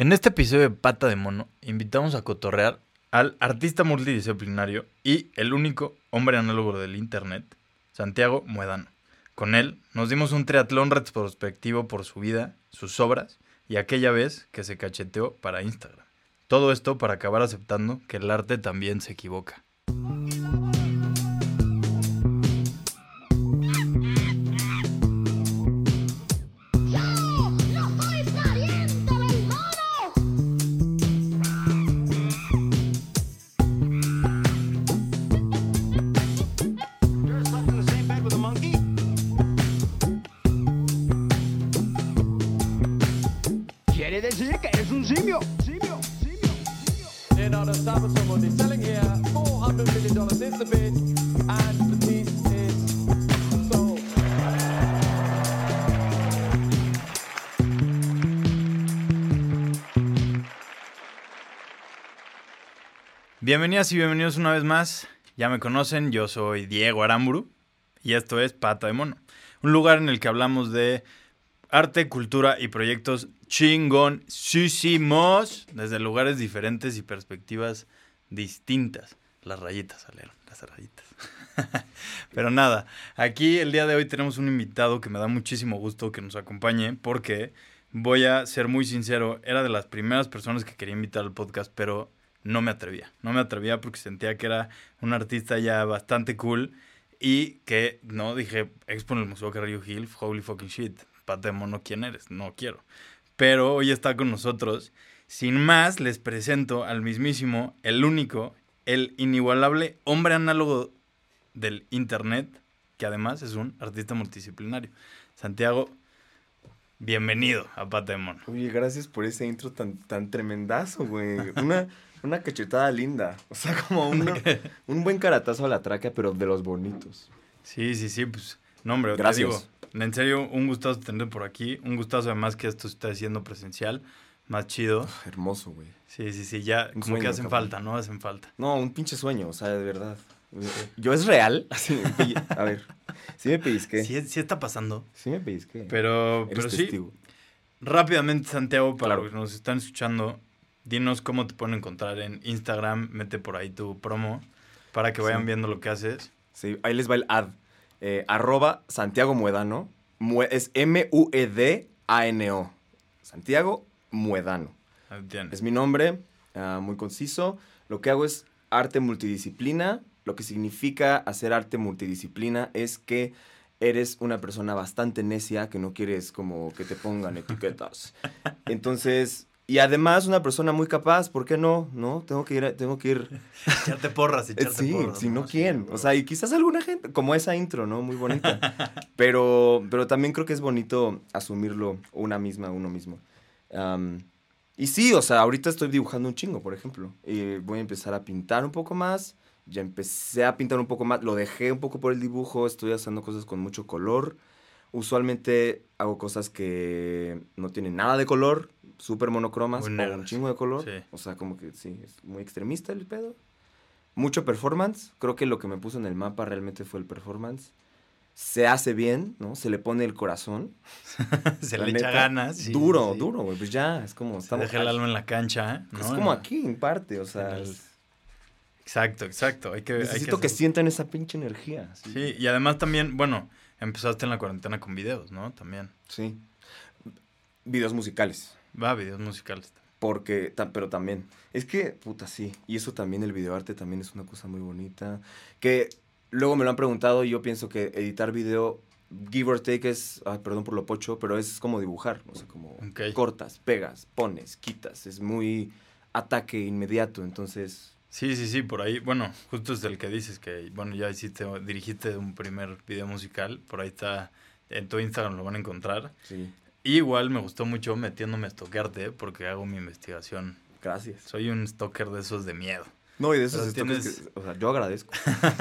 En este episodio de Pata de Mono, invitamos a cotorrear al artista multidisciplinario y el único hombre análogo del Internet, Santiago Muedano. Con él nos dimos un triatlón retrospectivo por su vida, sus obras y aquella vez que se cacheteó para Instagram. Todo esto para acabar aceptando que el arte también se equivoca. Y bienvenidos una vez más. Ya me conocen, yo soy Diego Aramburu y esto es Pata de Mono, un lugar en el que hablamos de arte, cultura y proyectos chingoncísimos desde lugares diferentes y perspectivas distintas. Las rayitas salieron, las rayitas. Pero nada, aquí el día de hoy tenemos un invitado que me da muchísimo gusto que nos acompañe porque voy a ser muy sincero, era de las primeras personas que quería invitar al podcast, pero no me atrevía. No me atrevía porque sentía que era un artista ya bastante cool y que, no, dije, expo el Museo Carrillo Hill, holy fucking shit, pata de mono, ¿quién eres? No quiero. Pero hoy está con nosotros. Sin más, les presento al mismísimo, el único, el inigualable hombre análogo del Internet, que además es un artista multidisciplinario. Santiago, bienvenido a Pata Mono. Oye, gracias por ese intro tan, tan tremendazo, güey. Una, una cachetada linda. O sea, como un buen caratazo a la tráquea, pero de los bonitos. Sí, sí, sí, pues, no, hombre, te Gracias. digo, en serio, un gustazo tenerte por aquí, un gustazo además que esto está siendo presencial, más chido. Hermoso, güey. Sí, sí, sí, ya, Un como que hacen cabrón. falta, ¿no? Hacen falta. No, un pinche sueño, o sea, de verdad. Yo es real. Así me. A ver, sí me pellizqué. Sí, sí está pasando, Sí me pellizqué. pero, Eres pero sí, rápidamente, Santiago, para Claro. los que nos están escuchando, dinos cómo te pueden encontrar en Instagram, mete por ahí tu promo, para que vayan Sí. viendo lo que haces. Sí, ahí les va el ad. Eh, arroba Santiago Muedano. Mue- es M-U-E-D-A-N-O. Santiago Muedano. Tienes. Es mi nombre, ah, muy conciso. Lo que hago es arte multidisciplina. Lo que significa hacer arte multidisciplina es que eres una persona bastante necia, que no quieres como que te pongan etiquetas. Entonces, y además una persona muy capaz, ¿por qué no? ¿No? Tengo que ir, tengo que ir Echarte porras, eh, echarte Sí, porras. si no, Sí, ¿quién? O sea, y quizás alguna gente, como esa intro, ¿no? Muy bonita. pero, pero también creo que es bonito asumirlo una misma, uno mismo. Y sí, o sea, ahorita estoy dibujando un chingo, por ejemplo. Y voy a empezar a pintar un poco más. Ya empecé a pintar un poco más. Lo dejé un poco por el dibujo. Estoy haciendo cosas con mucho color. Usualmente hago cosas que no tienen nada de color, súper monocromas, o un chingo de color. Sí. O sea, como que sí, es muy extremista el pedo. Mucho performance. Creo que lo que me puso en el mapa realmente fue el performance. Se hace bien, ¿no? Se le pone el corazón. Se la le echa ganas. sí, duro, sí. duro, güey. Pues ya, es como... Se deja el alma en la cancha, ¿eh? Es ¿no? como No. aquí, en parte, o sea... El- es- Exacto, exacto. Hay que, hay necesito que, hacer- sientan esa pinche energía. Sí, y además también, bueno, empezaste en la cuarentena con videos, ¿no? También. Sí. Videos musicales. Va, videos musicales. Porque, ta- pero también, es que, puta, sí. Y eso también, el videoarte también es una cosa muy bonita. Que luego me lo han preguntado y yo pienso que editar video, give or take es, ay, perdón por lo pocho, pero es como dibujar. O sea, como cortas, pegas, pones, quitas. Es muy ataque inmediato. Entonces, Sí, sí, sí, por ahí, bueno, justo es el que dices que, bueno, ya hiciste, dirigiste un primer video musical, por ahí está, en tu Instagram lo van a encontrar. sí, Y igual me gustó mucho metiéndome a stalkearte porque hago mi investigación. gracias. Soy un stalker de esos de miedo. No, y de esos tienes- que, o sea, yo agradezco.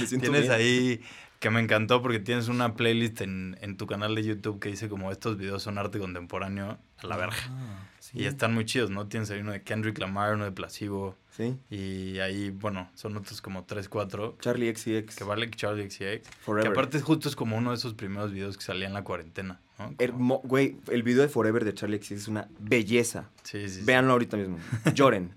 Me siento Tienes bien. ahí que me encantó porque tienes una playlist en, en tu canal de YouTube que dice como estos videos son arte contemporáneo a la verga. Ah, sí. Y están muy chidos, ¿no? Tienes ahí uno de Kendrick Lamar, uno de Placebo. Sí. Y ahí, bueno, son otros como 3, 4. Charlie XCX. Que vale Charlie XCX. Forever. Que aparte justo es como uno de esos primeros videos que salía en la cuarentena. ¿No? Como- Hermo- güey, el video de Forever de Charlie XCX es una belleza. sí, sí, sí. Véanlo ahorita mismo. Lloren.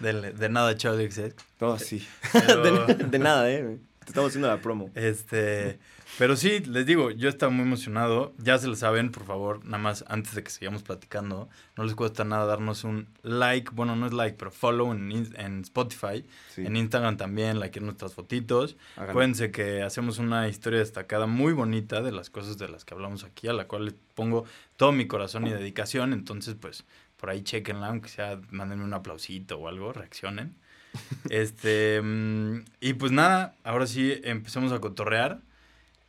De, de nada, Charlie XCX. No, sí. Pero- de, de nada, eh. Te estamos haciendo la promo. Este, pero sí, les digo, yo estaba muy emocionado. Ya se lo saben, por favor, nada más antes de que sigamos platicando, no les cuesta nada darnos un like, bueno, no es like, pero follow en, en Spotify, Sí. en Instagram también, like nuestras fotitos. Háganlo. Acuérdense que hacemos una historia destacada muy bonita de las cosas de las que hablamos aquí, a la cual les pongo todo mi corazón y dedicación. Entonces, pues, por ahí chequenla, aunque sea, mándenme un aplausito o algo, reaccionen. Este, mm, y pues nada, ahora sí empecemos a cotorrear.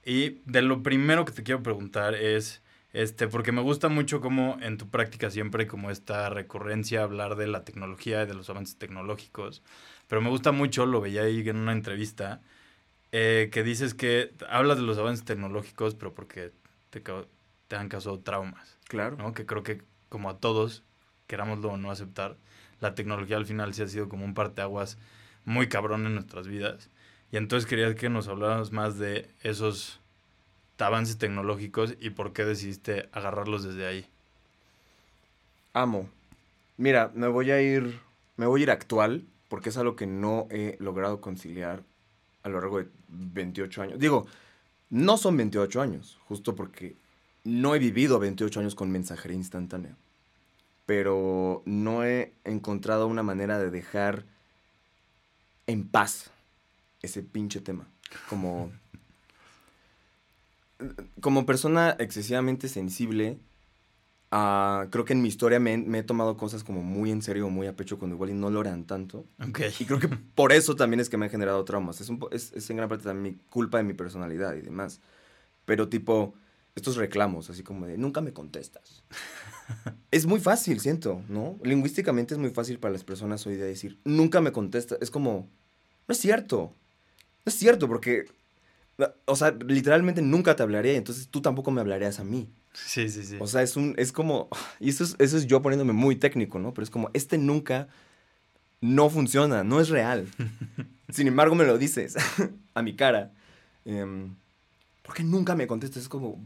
Y de lo primero que te quiero preguntar es, este, porque me gusta mucho como en tu práctica siempre hay como esta recurrencia a hablar de la tecnología y de los avances tecnológicos. Pero me gusta mucho, lo veía ahí en una entrevista, eh, que dices que hablas de los avances tecnológicos, pero porque te, te han causado traumas. Claro. ¿no? Que creo que como a todos, querámoslo o no aceptar, la tecnología al final sí ha sido como un parteaguas muy cabrón en nuestras vidas. Y entonces quería que nos hablaras más de esos avances tecnológicos y por qué decidiste agarrarlos desde ahí. Amo. Mira, me voy a ir. Me voy a ir actual, porque es algo que no he logrado conciliar a lo largo de 28 años. Digo, no son 28 años, justo porque no he vivido 28 años con mensajería instantánea. Pero no he encontrado una manera de dejar en paz ese pinche tema. Como. Como persona excesivamente sensible, ah, creo que en mi historia me, me he tomado cosas como muy en serio, muy a pecho, cuando igual y no lo eran tanto. Y creo que por eso también es que me han generado traumas. Es, un es, es en gran parte también mi culpa de mi personalidad y demás. Pero tipo, estos reclamos, así como de, nunca me contestas. es muy fácil, siento, ¿no? Lingüísticamente es muy fácil para las personas hoy de decir, nunca me contestas. Es como, no es cierto. No es cierto, porque, o sea, literalmente nunca te hablaría y entonces tú tampoco me hablarías a mí. Sí, sí, sí. O sea, es un, es como, y eso es, eso es yo poniéndome muy técnico, ¿no? Pero es como, este nunca no funciona, no es real. Sin embargo, me lo dices a mi cara. Em, ¿Por qué nunca me contestas? Es como,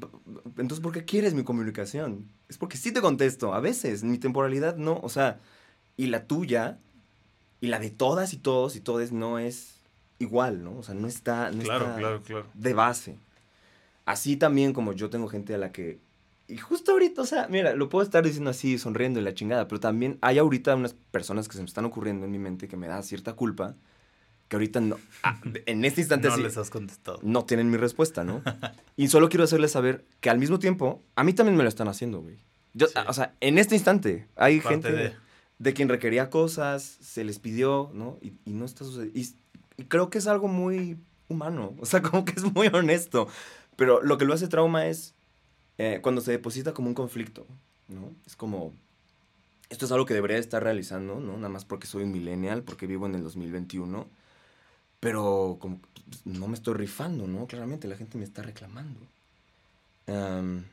entonces, ¿por qué quieres mi comunicación? Es porque sí te contesto, a veces, mi temporalidad no, o sea, y la tuya, y la de todas y todos y todes no es igual, ¿no? O sea, no está, no claro, está claro, claro. de base. Así también como yo tengo gente a la que... Y justo ahorita, o sea, mira, lo puedo estar diciendo así, sonriendo y la chingada, pero también hay ahorita unas personas que se me están ocurriendo en mi mente que me da cierta culpa, que ahorita no... ah, en este instante No sí, les has contestado. no tienen mi respuesta, ¿no? y solo quiero hacerles saber que al mismo tiempo, a mí también me lo están haciendo, güey. Yo, Sí. O sea, en este instante hay Parte gente de- de... quien requería cosas, se les pidió, ¿no? Y, y no está sucediendo. Y, y creo que es algo muy humano, o sea, como que es muy honesto. Pero lo que lo hace trauma es eh, cuando se deposita como un conflicto, ¿no? Es como, esto es algo que debería estar realizando, ¿no? Nada más porque soy un millennial, porque vivo en el 2021. Pero como pues, no me estoy rifando, ¿no? Claramente la gente me está reclamando. Am,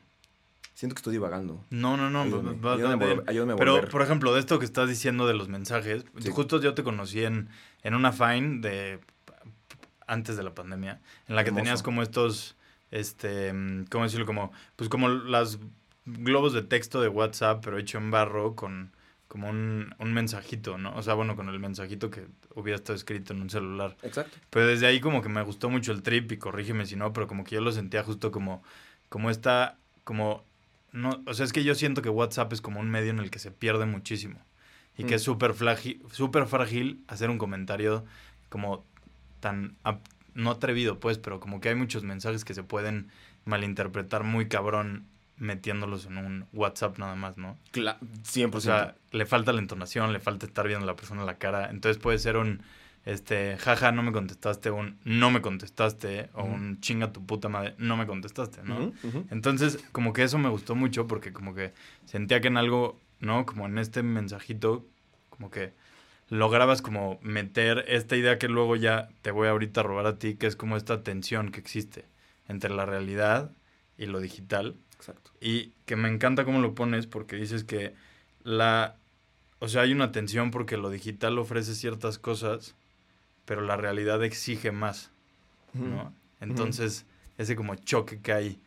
siento que estoy divagando. No, no, no. Ayúdame, va- ayúdame ayúdame Pero, volver. por ejemplo, de esto que estás diciendo de los mensajes, Sí. justo yo te conocí en, en una Fine de antes de la pandemia, en la que Hermoso. tenías como estos, este, ¿cómo decirlo? Como, pues como las globos de texto de WhatsApp, pero hecho en barro con como un, un mensajito, ¿no? O sea, bueno, con el mensajito que hubiera estado escrito en un celular. Exacto. Pero desde ahí como que me gustó mucho el trip y corrígeme si no, pero como que yo lo sentía justo como, como esta, como, no, o sea, es que yo siento que WhatsApp es como un medio en el que se pierde muchísimo y que Mm. es súper súper frágil hacer un comentario como tan, no atrevido pues, pero como que hay muchos mensajes que se pueden malinterpretar muy cabrón metiéndolos en un WhatsApp nada más, ¿no? Cla 100%. O sea, le falta la entonación, le falta estar viendo a la persona la cara. Entonces puede ser un, este, jaja, no me contestaste, un no me contestaste, o un chinga tu puta madre, no me contestaste, ¿no? Entonces, como que eso me gustó mucho porque como que sentía que en algo, ¿no? Como en este mensajito, como que lograbas como meter esta idea que luego ya te voy ahorita a robar a ti, que es como esta tensión que existe entre la realidad y lo digital. Exacto. Y que me encanta cómo lo pones porque dices que la... O sea, hay una tensión porque lo digital ofrece ciertas cosas, pero la realidad exige más, ¿no? Entonces, ese como choque que hay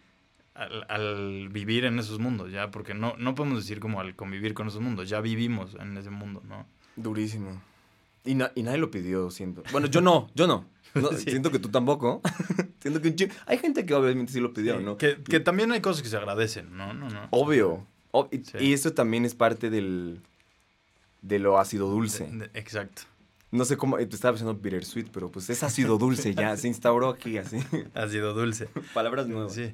al, al vivir en esos mundos, ya, porque no, no podemos decir como al convivir con esos mundos, ya vivimos en ese mundo, ¿no? Durísimo. Y, na- y nadie lo pidió, siento. Bueno, yo no, yo no. No, Sí. Siento que tú tampoco. siento que un Hay gente que obviamente sí lo pidió, Sí, ¿no? Que, que también hay cosas que se agradecen, ¿no? no, no. Obvio. Ob- y, Sí. y eso también es parte del... De lo ácido dulce. De- de- exacto. No sé cómo... Te estaba pensando bittersweet, pero pues es ácido dulce ya. Se instauró aquí así. Ha sido dulce. Palabras nuevas. Sí.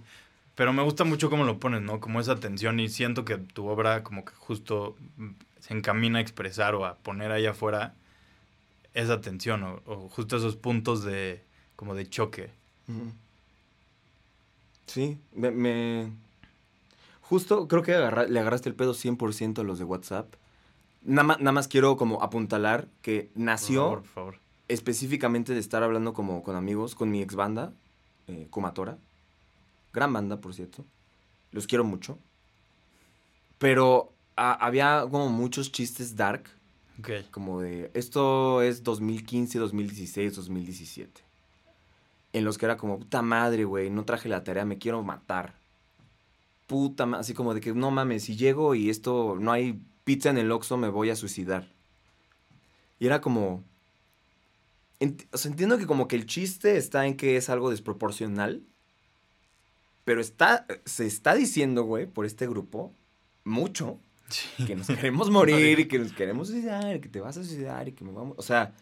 Pero me gusta mucho cómo lo pones, ¿no? Como esa tensión y siento que tu obra como que justo mm, se encamina a expresar o a poner ahí afuera esa tensión o, o justo esos puntos de como de choque. Sí, me, me- Justo creo que agarra- le agarraste el pedo 100% a los de WhatsApp. Nada más, nada más quiero como apuntalar que Por nació favor, por favor. específicamente de estar hablando como con amigos, con mi ex banda, eh, Kumatora. Gran banda, por cierto. Los quiero mucho. Pero a- había como muchos chistes dark, Ok. como de, esto es 2015, 2016, 2017. En los que era como, puta madre, güey, no traje la tarea, me quiero matar. Puta madre, así como de que, no mames, si llego y esto, no hay pizza en el Oxxo, me voy a suicidar. Y era como... ent- o sea, entiendo que como que el chiste está en que es algo desproporcional. Pero está, se está diciendo, güey, por este grupo, mucho, Sí. que nos queremos morir y que nos queremos suicidar y que te vas a suicidar y que me vamos. O sea,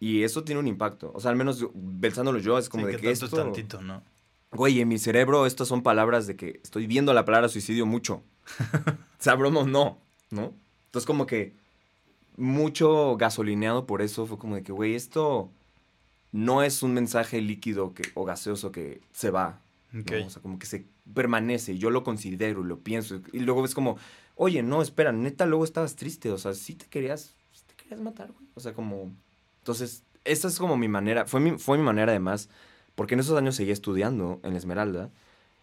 y eso tiene un impacto. O sea, al menos pensándolo yo, es como Sí, de que que tanto esto. es tantito, ¿no? Güey, en mi cerebro estas son palabras de que estoy viendo la palabra suicidio mucho. o no, ¿no? Entonces, como que mucho gasolineado por eso fue como de que, güey, esto no es un mensaje líquido que, o gaseoso que se va. ¿no? Ok. O sea, como que se permanece, y yo lo considero, y lo pienso, y luego es como, oye, no, espera, neta, luego estabas triste, o sea, sí te querías, sí te querías matar, güey. O sea, como, entonces, esa es como mi manera, fue mi, fue mi manera además, porque en esos años seguía estudiando en la Esmeralda,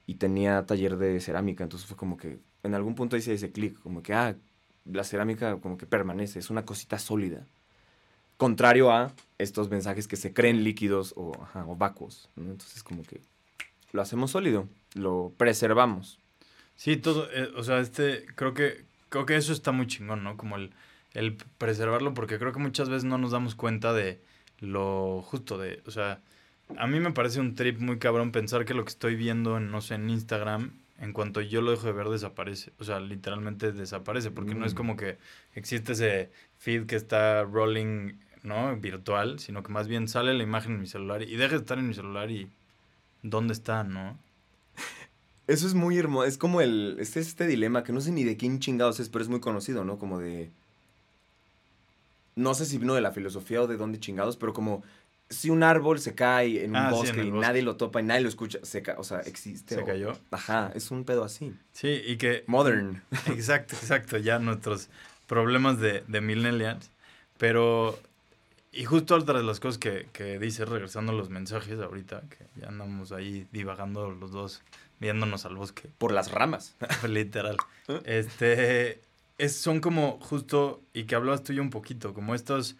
y tenía taller de cerámica, entonces fue como que, en algún punto hice ese clic, como que, ah, la cerámica como que permanece, es una cosita sólida. Contrario a estos mensajes que se creen líquidos o, vacuos. Entonces como que lo hacemos sólido, lo preservamos. Sí, todo, eh, o sea, este, creo que, creo que eso está muy chingón, ¿no? Como el, el preservarlo, porque creo que muchas veces no nos damos cuenta de lo justo de, o sea, a mí me parece un trip muy cabrón pensar que lo que estoy viendo en, no sé, en Instagram, en cuanto yo lo dejo de ver, desaparece. O sea, literalmente desaparece, porque no es Mm. como que existe ese feed que está rolling, ¿no? Virtual, sino que más bien sale la imagen en mi celular y deja de estar en mi celular y ¿dónde está, no? Eso es muy hermoso, es como el, este, este dilema que no sé ni de quién chingados es, pero es muy conocido, ¿no? Como de, no sé si vino de la filosofía o de dónde chingados, pero como si un árbol se cae en un Ah, sí, en bosque y bosque. nadie lo topa y nadie lo escucha, se o sea, existe. Se o- cayó. Ajá, es un pedo así. Sí, y que Modern. Exacto, exacto, ya nuestros problemas de, de millennials. Pero, y justo otra de las cosas que, que dice, regresando a los mensajes ahorita, que ya andamos ahí divagando los dos, viéndonos al bosque, Por las ramas. literal. Este, es, son como justo, y que hablabas tú y un poquito, como estas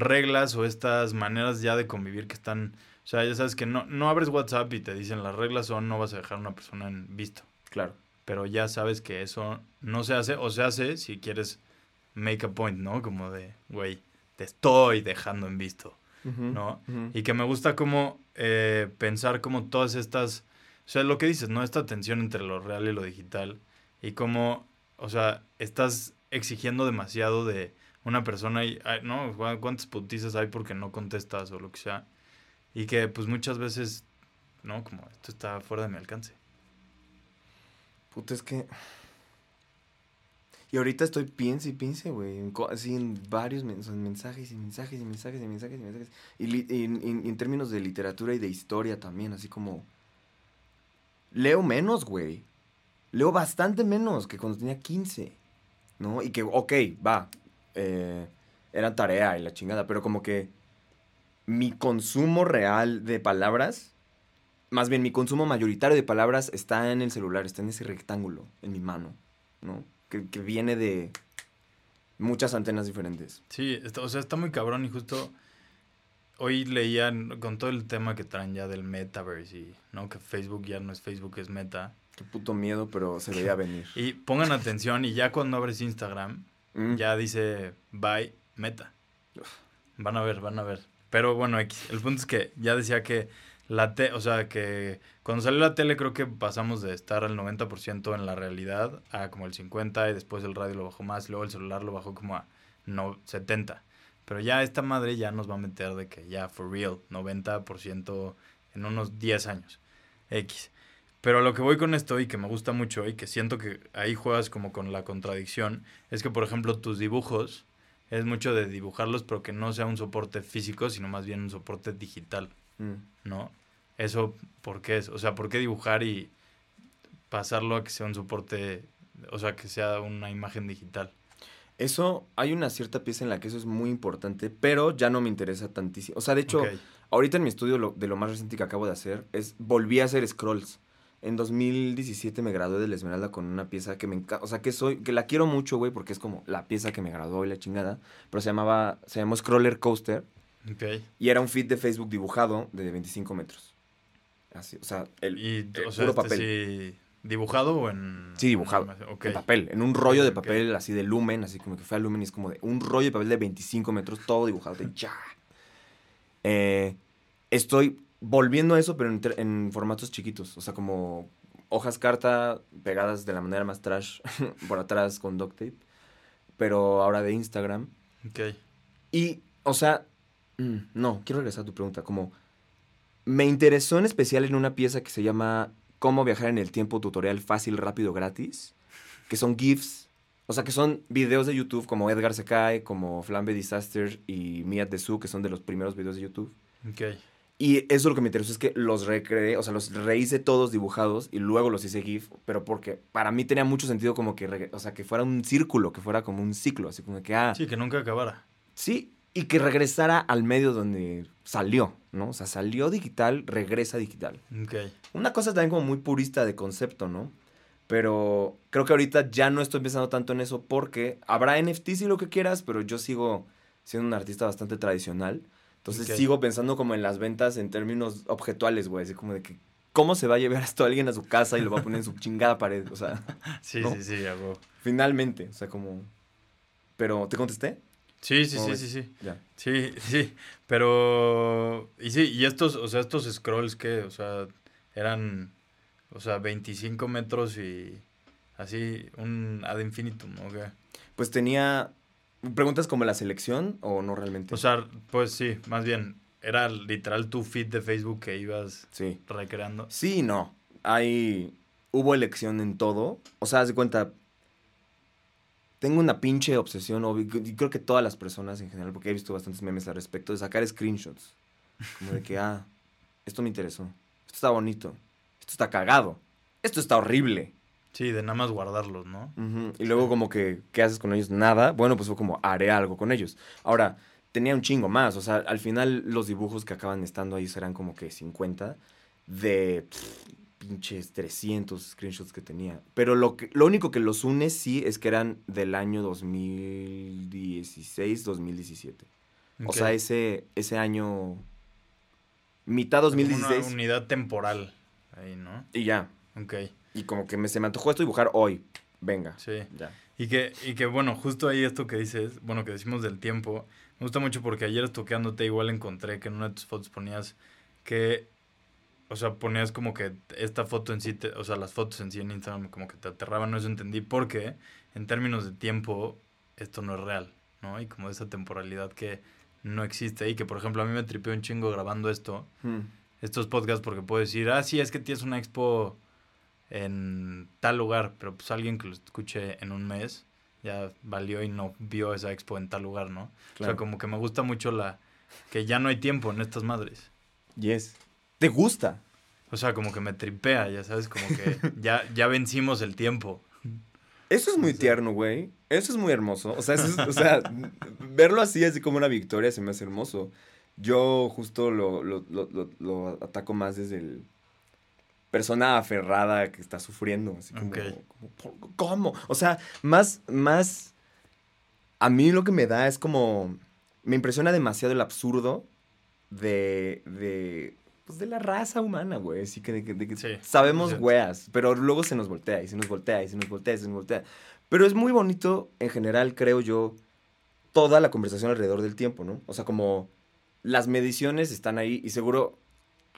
reglas o estas maneras ya de convivir que están, o sea, ya sabes que no, no abres WhatsApp y te dicen las reglas son no vas a dejar a una persona en visto Claro. pero ya sabes que eso no se hace, o se hace si quieres make a point, ¿no? Como de, güey, te estoy dejando en visto, ¿no? Y que me gusta como eh, pensar como todas estas, o sea, lo que dices, ¿no? Esta tensión entre lo real y lo digital, y como, o sea, estás exigiendo demasiado de una persona y, ¿no? ¿Cu- ¿Cuántas putizas hay porque no contestas o lo que sea? Y que pues muchas veces, ¿no? Como esto está fuera de mi alcance. Puta, es que. Y ahorita estoy piense y piense, güey. Así en varios mensajes y mensajes y mensajes y mensajes y mensajes. Y, y en- en términos de literatura y de historia también, así como. Leo menos, güey. Leo bastante menos que cuando tenía 15. ¿No? Y que, ok, va. Eh, era tarea y la chingada, pero como que. Mi consumo real de palabras más bien mi consumo mayoritario de palabras está en el celular, está en ese rectángulo, en mi mano, ¿no? Que, que viene de muchas antenas diferentes. Sí, está- o sea, está muy cabrón y justo hoy leían con todo el tema que traen ya del metaverse y, ¿no? Que Facebook ya no es Facebook, es meta. Qué puto miedo, pero se veía venir. Y pongan atención y ya cuando abres Instagram, Mm. ya dice bye meta. Van a ver, van a ver. Pero bueno, X. El punto es que ya decía que la te, o sea, que cuando salió la tele creo que pasamos de estar al 90% en la realidad a como el 50 y después el radio lo bajó más, luego el celular lo bajó como a no 70. Pero ya esta madre ya nos va a meter de que ya for real, 90% en unos 10 años. X. Pero a lo que voy con esto y que me gusta mucho y que siento que ahí juegas como con la contradicción, es que por ejemplo tus dibujos es mucho de dibujarlos pero que no sea un soporte físico, sino más bien un soporte digital, Mm. ¿no? Eso, ¿por qué es? O sea, ¿por qué dibujar y pasarlo a que sea un soporte, o sea, que sea una imagen digital? Eso, hay una cierta pieza en la que eso es muy importante, pero ya no me interesa tantísimo. O sea, de hecho, ahorita en mi estudio lo- de lo más reciente que acabo de hacer es volví a hacer scrolls. En 2017 me gradué de la Esmeralda con una pieza que me encanta, o sea, que soy que la quiero mucho, güey, porque es como la pieza que me graduó y la chingada, pero se llamaba se llamó Scroller Coaster Ok. y era un feed de Facebook dibujado de 25 metros. Así, o sea, el, Y, el o sea, puro este papel. sí, ¿dibujado o en...? Sí, dibujado. en papel, en un rollo de papel así de lumen, así como que fue a lumen y es como de un rollo de papel de 25 metros, todo dibujado de ya. Eh, estoy volviendo a eso, pero en, en formatos chiquitos, o sea, como hojas carta pegadas de la manera más trash por atrás con duct tape, pero ahora de Instagram. Ok. Y, o sea, mm, no, quiero regresar a tu pregunta, como me interesó en especial en una pieza que se llama Cómo viajar en el tiempo, tutorial fácil, rápido, gratis, que son GIFs, o sea, que son videos de YouTube como Edgar se cae, como Flambe Disaster y Mia Su, que son de los primeros videos de YouTube. Ok. Y eso lo que me interesó es que los recreé, o sea, los rehice todos dibujados y luego los hice GIF, pero porque para mí tenía mucho sentido como que, o sea, que fuera un círculo, que fuera como un ciclo, así como que, ah, Sí, que nunca acabara. Sí, y que regresara al medio donde salió, ¿no? O sea, salió digital, regresa digital. Ok. Una cosa también como muy purista de concepto, ¿no? Pero creo que ahorita ya no estoy pensando tanto en eso porque habrá NFTs y lo que quieras, pero yo sigo siendo un artista bastante tradicional. Entonces Ok. sigo pensando como en las ventas en términos objetuales, güey. Así como de que, ¿cómo se va a llevar esto a alguien a su casa y lo va a poner en su chingada pared? O sea, Sí, ¿No? sí, sí, hago. finalmente, o sea, como... Pero, ¿te contesté? Sí, sí, ¿Cómo sí, ves? sí, sí. Ya. Sí, sí, pero... Y sí, y estos, o sea, estos scrolls que, o sea, eran, o sea, 25 metros y así, un ad infinitum, ¿o qué? Pues tenía. ¿Preguntas como la selección o no realmente? O sea, pues sí, más bien, era literal tu feed de Facebook que ibas sí. recreando. Sí no. Hay. Hubo elección en todo. O sea, haz de cuenta. Tengo una pinche obsesión, y creo que todas las personas en general, porque he visto bastantes memes al respecto, de sacar screenshots. Como de que, ah, esto me interesó. Esto está bonito. Esto está cagado. Esto está horrible. Sí, de nada más guardarlos, ¿no? Ujú, Y luego como que, ¿qué haces con ellos? Nada. Bueno, pues fue como, haré algo con ellos. Ahora, tenía un chingo más. O sea, al final los dibujos que acaban estando ahí serán como que 50 de pff, pinches 300 screenshots que tenía. Pero lo, que, lo único que los une sí es que eran del año 2016, 2017. O Ok. sea, ese, ese año, mitad Como 2016 Una unidad temporal ahí, ¿no? y ya. Ok, Y como que me, se me antojó esto dibujar hoy. Venga. sí. Ya. Y que, y que bueno, justo ahí esto que dices, bueno, que decimos del tiempo, me gusta mucho porque ayer estoqueándote igual encontré que en una de tus fotos ponías que, o sea, ponías como que esta foto en sí, te- o sea, las fotos en sí en Instagram como que te aterraban, no eso entendí, porque en términos de tiempo esto no es real, ¿no? Y como esa temporalidad que no existe y que, por ejemplo, a mí me tripeó un chingo grabando esto, Hmm. estos podcasts porque puedo decir, ah, sí, es que tienes una expo en tal lugar, pero pues alguien que lo escuche en un mes ya valió y no vio esa expo en tal lugar, ¿no? O sea, como que me gusta mucho la que ya no hay tiempo en estas madres. Yes. ¿Te gusta? O sea, como que me tripea, ya sabes, como que ya, ya vencimos el tiempo. Eso es muy tierno, güey. Eso es muy hermoso. O sea, eso es- o sea, verlo así, así como una victoria, se me hace hermoso. Yo justo lo, lo, lo, lo- lo ataco más desde el persona aferrada que está sufriendo. Así como, Ok. como, "¿Por- ¿Cómo? O sea, más, más... A mí lo que me da es como... Me impresiona demasiado el absurdo de, de, pues de la raza humana, güey. Así que, de que- de que Sí, sabemos 100%. weas, pero luego se nos voltea y se nos voltea y se nos voltea y se nos voltea. Pero es muy bonito, en general, creo yo, toda la conversación alrededor del tiempo, ¿no? O sea, como las mediciones están ahí y seguro,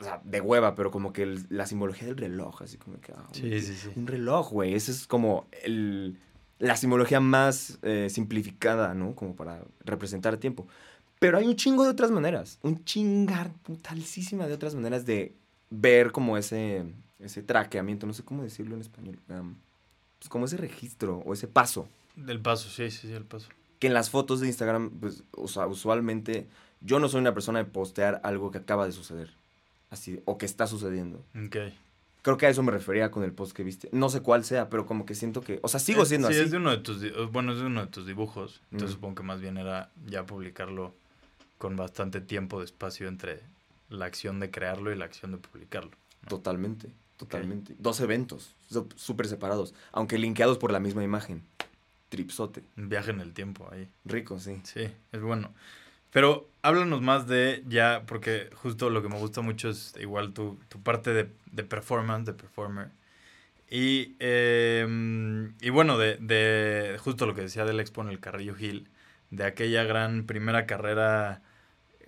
o sea, de hueva, pero como que el- la simbología del reloj, así como que... ah, Sí, un- sí, sí. Un reloj, güey. Esa es como el, la simbología más eh, simplificada, ¿no? Como para representar tiempo. Pero hay un chingo de otras maneras. Un chingar putalísima de otras maneras de ver como ese, ese traqueamiento, no sé cómo decirlo en español. am, pues como ese registro o ese paso. Del paso, sí, sí, sí, el paso. Que en las fotos de Instagram, pues, o sea, usualmente yo no soy una persona de postear algo que acaba de suceder. Así, o que está sucediendo. Ok. Creo que a eso me refería con el post que viste. No sé cuál sea, pero como que siento que. O sea, sigo Es- siendo sí, así. es de uno de tus, bueno, es de uno de tus dibujos. Entonces Mm. supongo que más bien era ya publicarlo con bastante tiempo de espacio entre la acción de crearlo y la acción de publicarlo. Totalmente, totalmente. Dos eventos, súper separados, aunque linkeados por la misma imagen. Tripsote. Un viaje en el tiempo ahí. Rico, sí. Sí, es bueno. Pero háblanos más de ya, porque justo lo que me gusta mucho es igual tu, tu parte de, de performance, de performer. Y, eh, y bueno, de, de justo lo que decía del Expo en el Carrillo Hill, de aquella gran primera carrera,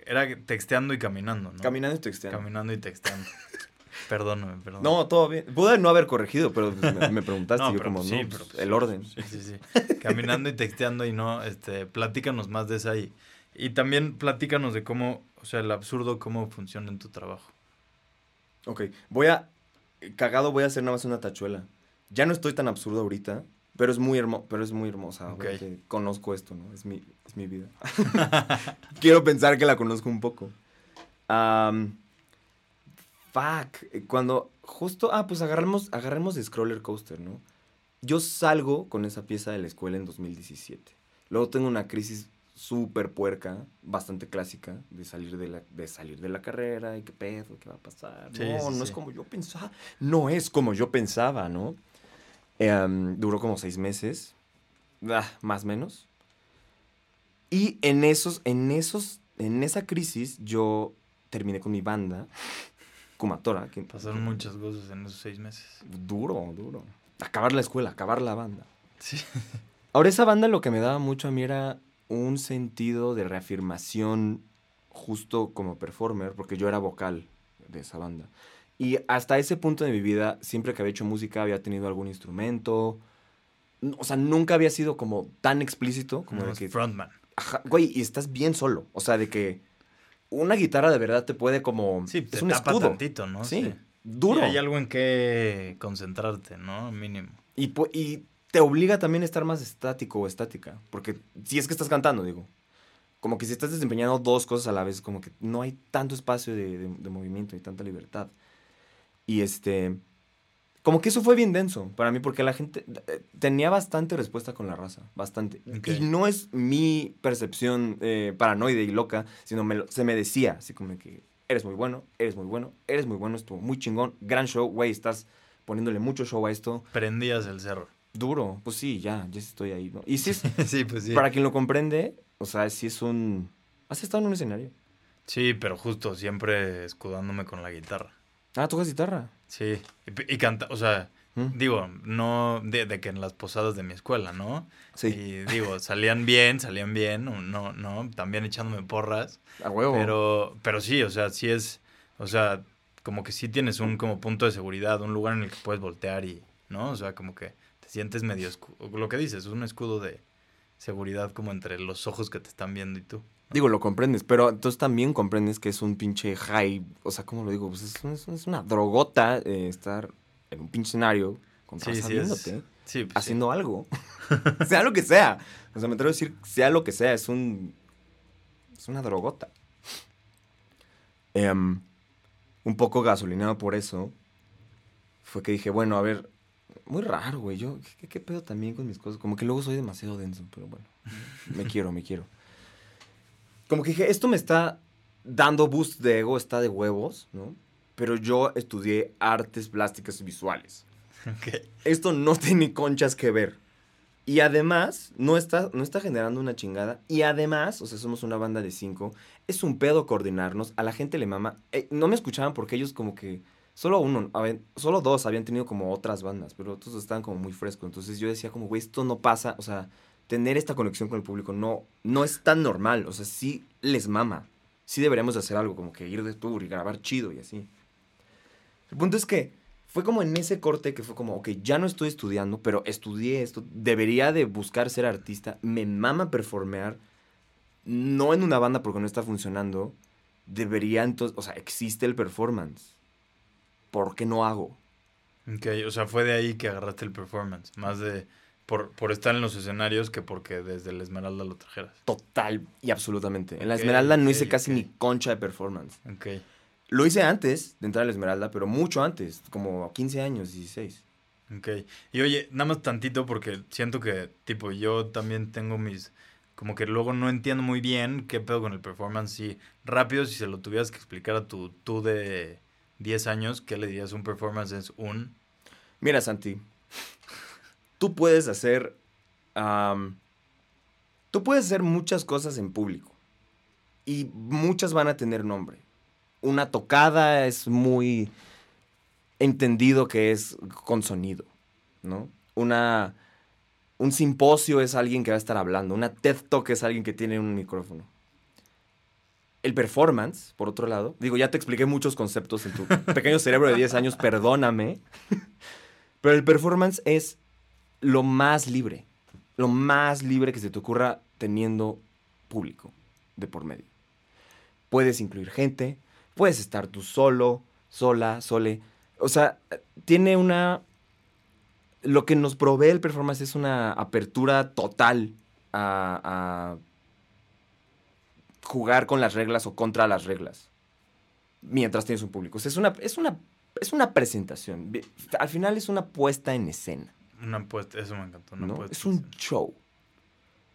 era texteando y caminando, ¿no? Caminando y texteando. Caminando y texteando. Perdóname, perdón. No, todo bien. Pude no haber corregido, pero me, me preguntaste. No, yo como, pues no, sí, pues, pero pues, el orden. Sí, sí, sí. Caminando y texteando y no, este, platícanos más de esa y, y también platícanos de cómo, o sea, el absurdo, cómo funciona en tu trabajo. Ok, voy a... Cagado voy a hacer nada más una tachuela. Ya no estoy tan absurdo ahorita, pero es muy, hermo pero es muy hermosa. Ok. obviamente Conozco esto, ¿no? Es mi, es mi vida. Quiero pensar que la conozco un poco. Fuck. Cuando justo... Ah, pues agarremos, agarremos de Scroller Coaster, ¿no? Yo salgo con esa pieza de la escuela en 2017. Luego tengo una crisis súper puerca, bastante clásica, de salir de, la, de salir de la carrera y qué pedo, qué va a pasar. Sí, no, sí, no es como yo pensaba. No es como yo pensaba, ¿no? Em, duró como seis meses, ah, más o menos. Y en esos, en esos, en esa crisis yo terminé con mi banda, Kumatora, que Pasaron muchas cosas en esos seis meses. duro, duro. Acabar la escuela, acabar la banda. Sí. Ahora, esa banda lo que me daba mucho a mí era un sentido de reafirmación justo como performer, porque yo era vocal de esa banda. Y hasta ese punto de mi vida, siempre que había hecho música, había tenido algún instrumento. O sea, nunca había sido como tan explícito como Como de que... frontman. Ajá, güey, y estás bien solo. O sea, de que una guitarra de verdad te puede como... Sí, te es un tapa escudo. tantito, ¿no? Sí, duro. Y hay algo en que concentrarte, ¿no? Mínimo. Y, y te obliga también a estar más estático o estática. Porque si es que estás cantando, digo. Como que si estás desempeñando dos cosas a la vez, como que no hay tanto espacio de, de- de movimiento y tanta libertad. Y este. Como que eso fue bien denso para mí, porque la gente eh, tenía bastante respuesta con la raza, bastante. Y no es mi percepción eh, paranoide y loca, sino me lo- se me decía, así como que eres muy bueno, eres muy bueno, eres muy bueno, estuvo muy chingón, gran show, güey, estás poniéndole mucho show a esto. Prendías el cerro. Duro, pues sí, ya, ya estoy ahí, ¿no? Y sí, es- sí, pues sí. para quien lo comprende, o sea, sí es un... ¿Has estado en un escenario? Sí, pero justo siempre escudándome con la guitarra. Ah, tocas guitarra. Sí. Y, y canta, o sea, ¿Mm? digo, no de, de que en las posadas de mi escuela, ¿no? Sí. Y digo, salían bien, salían bien, no, no, también echándome porras. A huevo. Pero, pero sí, o sea, sí es, o sea, como que sí tienes un como punto de seguridad, un lugar en el que puedes voltear y, ¿no? O sea, como que sientes medio, lo que dices, un escudo de seguridad como entre los ojos que te están viendo y tú. Digo, lo comprendes, pero entonces también comprendes que es un pinche high, o sea, ¿cómo lo digo? Pues es, es- es una drogota eh, estar en un pinche escenario con Sí, es- Sí, pues sí. haciendo algo. sea lo que sea. O sea, me atrevo a decir, sea lo que sea, es un... Es una drogota. Em, un poco gasolinado por eso, fue que dije, bueno, a ver, muy raro, güey, yo, ¿qué, qué pedo también con mis cosas? Como que luego soy demasiado denso, pero bueno, me quiero, me quiero. Como que dije, esto me está dando boost de ego, está de huevos, ¿no? Pero yo estudié artes plásticas y visuales. Ok. Esto no tiene conchas que ver. Y además, no está, no está generando una chingada. Y además, o sea, somos una banda de cinco. Es un pedo coordinarnos. A la gente le mama. Eh, no me escuchaban porque ellos como que... Solo uno, solo dos habían tenido como otras bandas, pero otros estaban como muy frescos. Entonces yo decía como, güey, esto no pasa. O sea, tener esta conexión con el público no, no es tan normal. O sea, sí les mama. Sí deberíamos de hacer algo, como que ir de tour y grabar chido y así. El punto es que fue como en ese corte que fue como, ok, ya no estoy estudiando, pero estudié esto, debería de buscar ser artista, me mama performear, no en una banda porque no está funcionando, debería entonces, o sea, existe el performance. ¿Por qué no hago? Ok, o sea, fue de ahí que agarraste el performance. Más de por, por estar en los escenarios que porque desde la Esmeralda lo trajeras. Total y absolutamente. En la Esmeralda no hice casi ni concha de performance. Ok. Lo hice antes de entrar a la Esmeralda, pero mucho antes, como 15 años, 16. Ok. Y oye, nada más tantito porque siento que, tipo, yo también tengo mis... Como que luego no entiendo muy bien qué pedo con el performance. Y rápido, si se lo tuvieras que explicar a tu tú de 10 años, ¿qué le dirías? Un performance es un... Mira, Santi, tú puedes hacer. tú puedes hacer muchas cosas en público. Y muchas van a tener nombre. Una tocada es muy entendido que es con sonido, ¿no? Una. Un simposio es alguien que va a estar hablando. Una TED Talk es alguien que tiene un micrófono. El performance, por otro lado, digo, ya te expliqué muchos conceptos en tu pequeño cerebro de 10 años, perdóname. Pero el performance es lo más libre. Lo más libre que se te ocurra teniendo público de por medio. Puedes incluir gente, puedes estar tú solo, sola, sole. O sea, tiene una... Lo que nos provee el performance es una apertura total a, jugar con las reglas o contra las reglas mientras tienes un público. O sea, es una, es una, es una presentación. Al final es una puesta en escena. Una apuesta, eso me encantó. Una ¿no? apuesta. Es un show.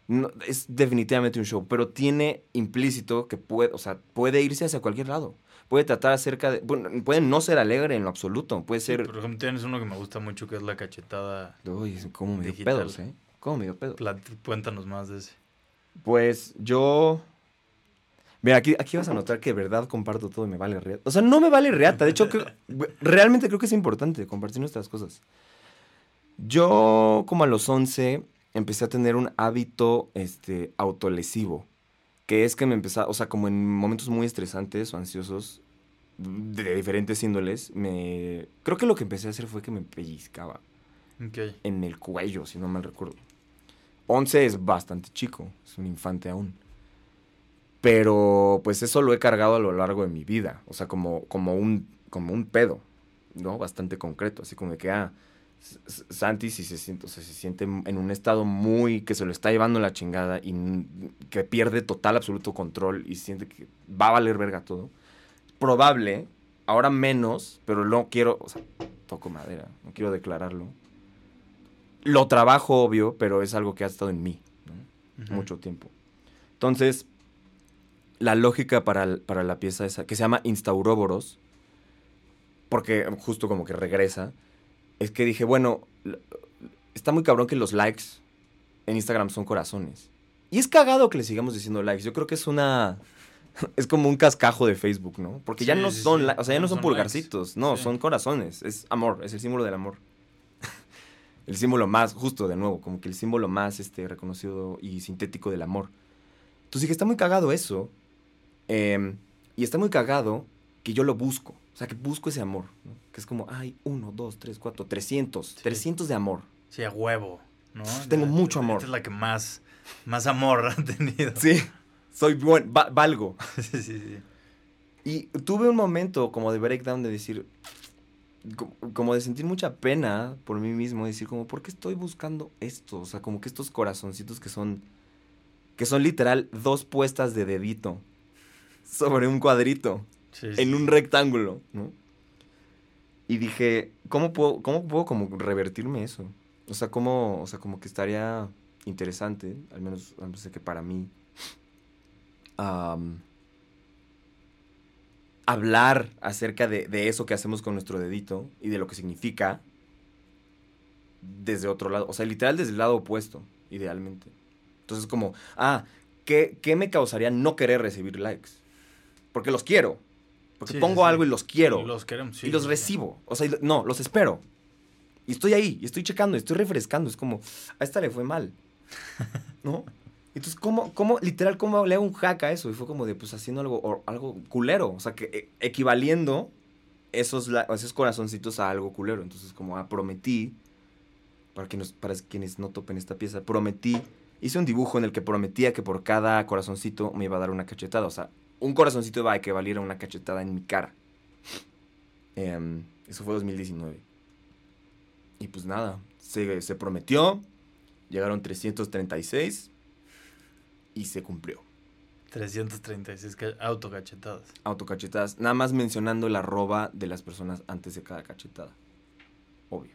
No, es definitivamente un show, pero tiene implícito que puede, o sea, puede irse hacia cualquier lado. Puede tratar acerca de. puede no ser alegre en lo absoluto. Puede Sí, ser. por ejemplo, tienes uno que me gusta mucho que es la cachetada. Uy, ¿cómo me dio Digital. pedos, eh? ¿Cómo me dio pedos? Cuéntanos más de ese. Pues yo. Mira, aquí, aquí vas a notar que de verdad comparto todo y me vale reata. O sea, no me vale reata. De hecho, creo- realmente creo que es importante compartir nuestras cosas. Yo, como a los 11, empecé a tener un hábito este, autolesivo. Que es que me empezaba, o sea, como en momentos muy estresantes o ansiosos, de diferentes índoles, me... Creo que lo que empecé a hacer fue que me pellizcaba Ok. en el cuello, si no mal recuerdo. 11 es bastante chico, es un infante aún. Pero pues eso lo he cargado a lo largo de mi vida, o sea, como, como, un, como un pedo, ¿no? Bastante concreto, así como de que, ah, Santi si se siente, o sea, se siente en un estado muy, que se lo está llevando la chingada y que pierde total, absoluto control y siente que va a valer verga todo. Probable, ahora menos, pero no quiero, o sea, toco madera, no quiero declararlo. Lo trabajo, obvio, pero es algo que ha estado en mí, ¿no? Ujú. Mucho tiempo. Entonces, la lógica para, para la pieza esa, que se llama Instauroboros, porque justo como que regresa, es que dije, bueno, está muy cabrón que los likes en Instagram son corazones. Y es cagado que le sigamos diciendo likes. Yo creo que es una... Es como un cascajo de Facebook, ¿no? Porque ya no son, sí. o sea, ya No son son pulgarcitos, no, son corazones. Es amor, es el símbolo del amor. el símbolo más, justo de nuevo, como que el símbolo más este, reconocido y sintético del amor. Entonces dije, está muy cagado eso. Em, y está muy cagado que yo lo busco. O sea, que busco ese amor. ¿no? Que es como, ay, uno, dos, tres, cuatro, trescientos. Sí. Trescientos de amor. Sí, a huevo, ¿no? Tengo mucho esta amor. es la que más, más amor ha tenido. Sí, soy buen, va- valgo. sí, sí, sí. Y tuve un momento como de breakdown de decir, co- como de sentir mucha pena por mí mismo, decir como, ¿por qué estoy buscando esto? O sea, como que estos corazoncitos que son, que son literal dos puestas de dedito sobre un cuadrito, Sí, en un rectángulo, ¿no? Y dije, ¿cómo puedo, cómo puedo como revertirme eso? O sea, ¿cómo, o sea, como que estaría interesante, al menos, no sé que para mí, hablar acerca de, de eso que hacemos con nuestro dedito y de lo que significa desde otro lado. O sea, literal desde el lado opuesto, idealmente. Entonces, como, ah, ¿qué, qué me causaría no querer recibir likes? Porque los quiero. Porque Sí, pongo sí, algo y los quiero. Los queremos, sí, y los recibo. O sea, no, los espero. Y estoy ahí, y estoy checando, y estoy refrescando. Es como, a esta le fue mal. ¿No? Entonces, ¿cómo, cómo, literal, cómo le hago un hack a eso? Y fue como de, pues, haciendo algo, o- algo culero. O sea, que eh, equivaliendo esos, esos corazoncitos a algo culero. Entonces, como, ah, prometí, para quienes, para quienes no topen esta pieza, prometí, hice un dibujo en el que prometía que por cada corazoncito me iba a dar una cachetada. O sea, un corazoncito iba a que valiera una cachetada en mi cara. Em, eso fue 2019. Y pues nada, se, se prometió, llegaron 336 y se cumplió. 336 ca- autocachetadas. Autocachetadas, nada más mencionando el arroba de las personas antes de cada cachetada. Obvio.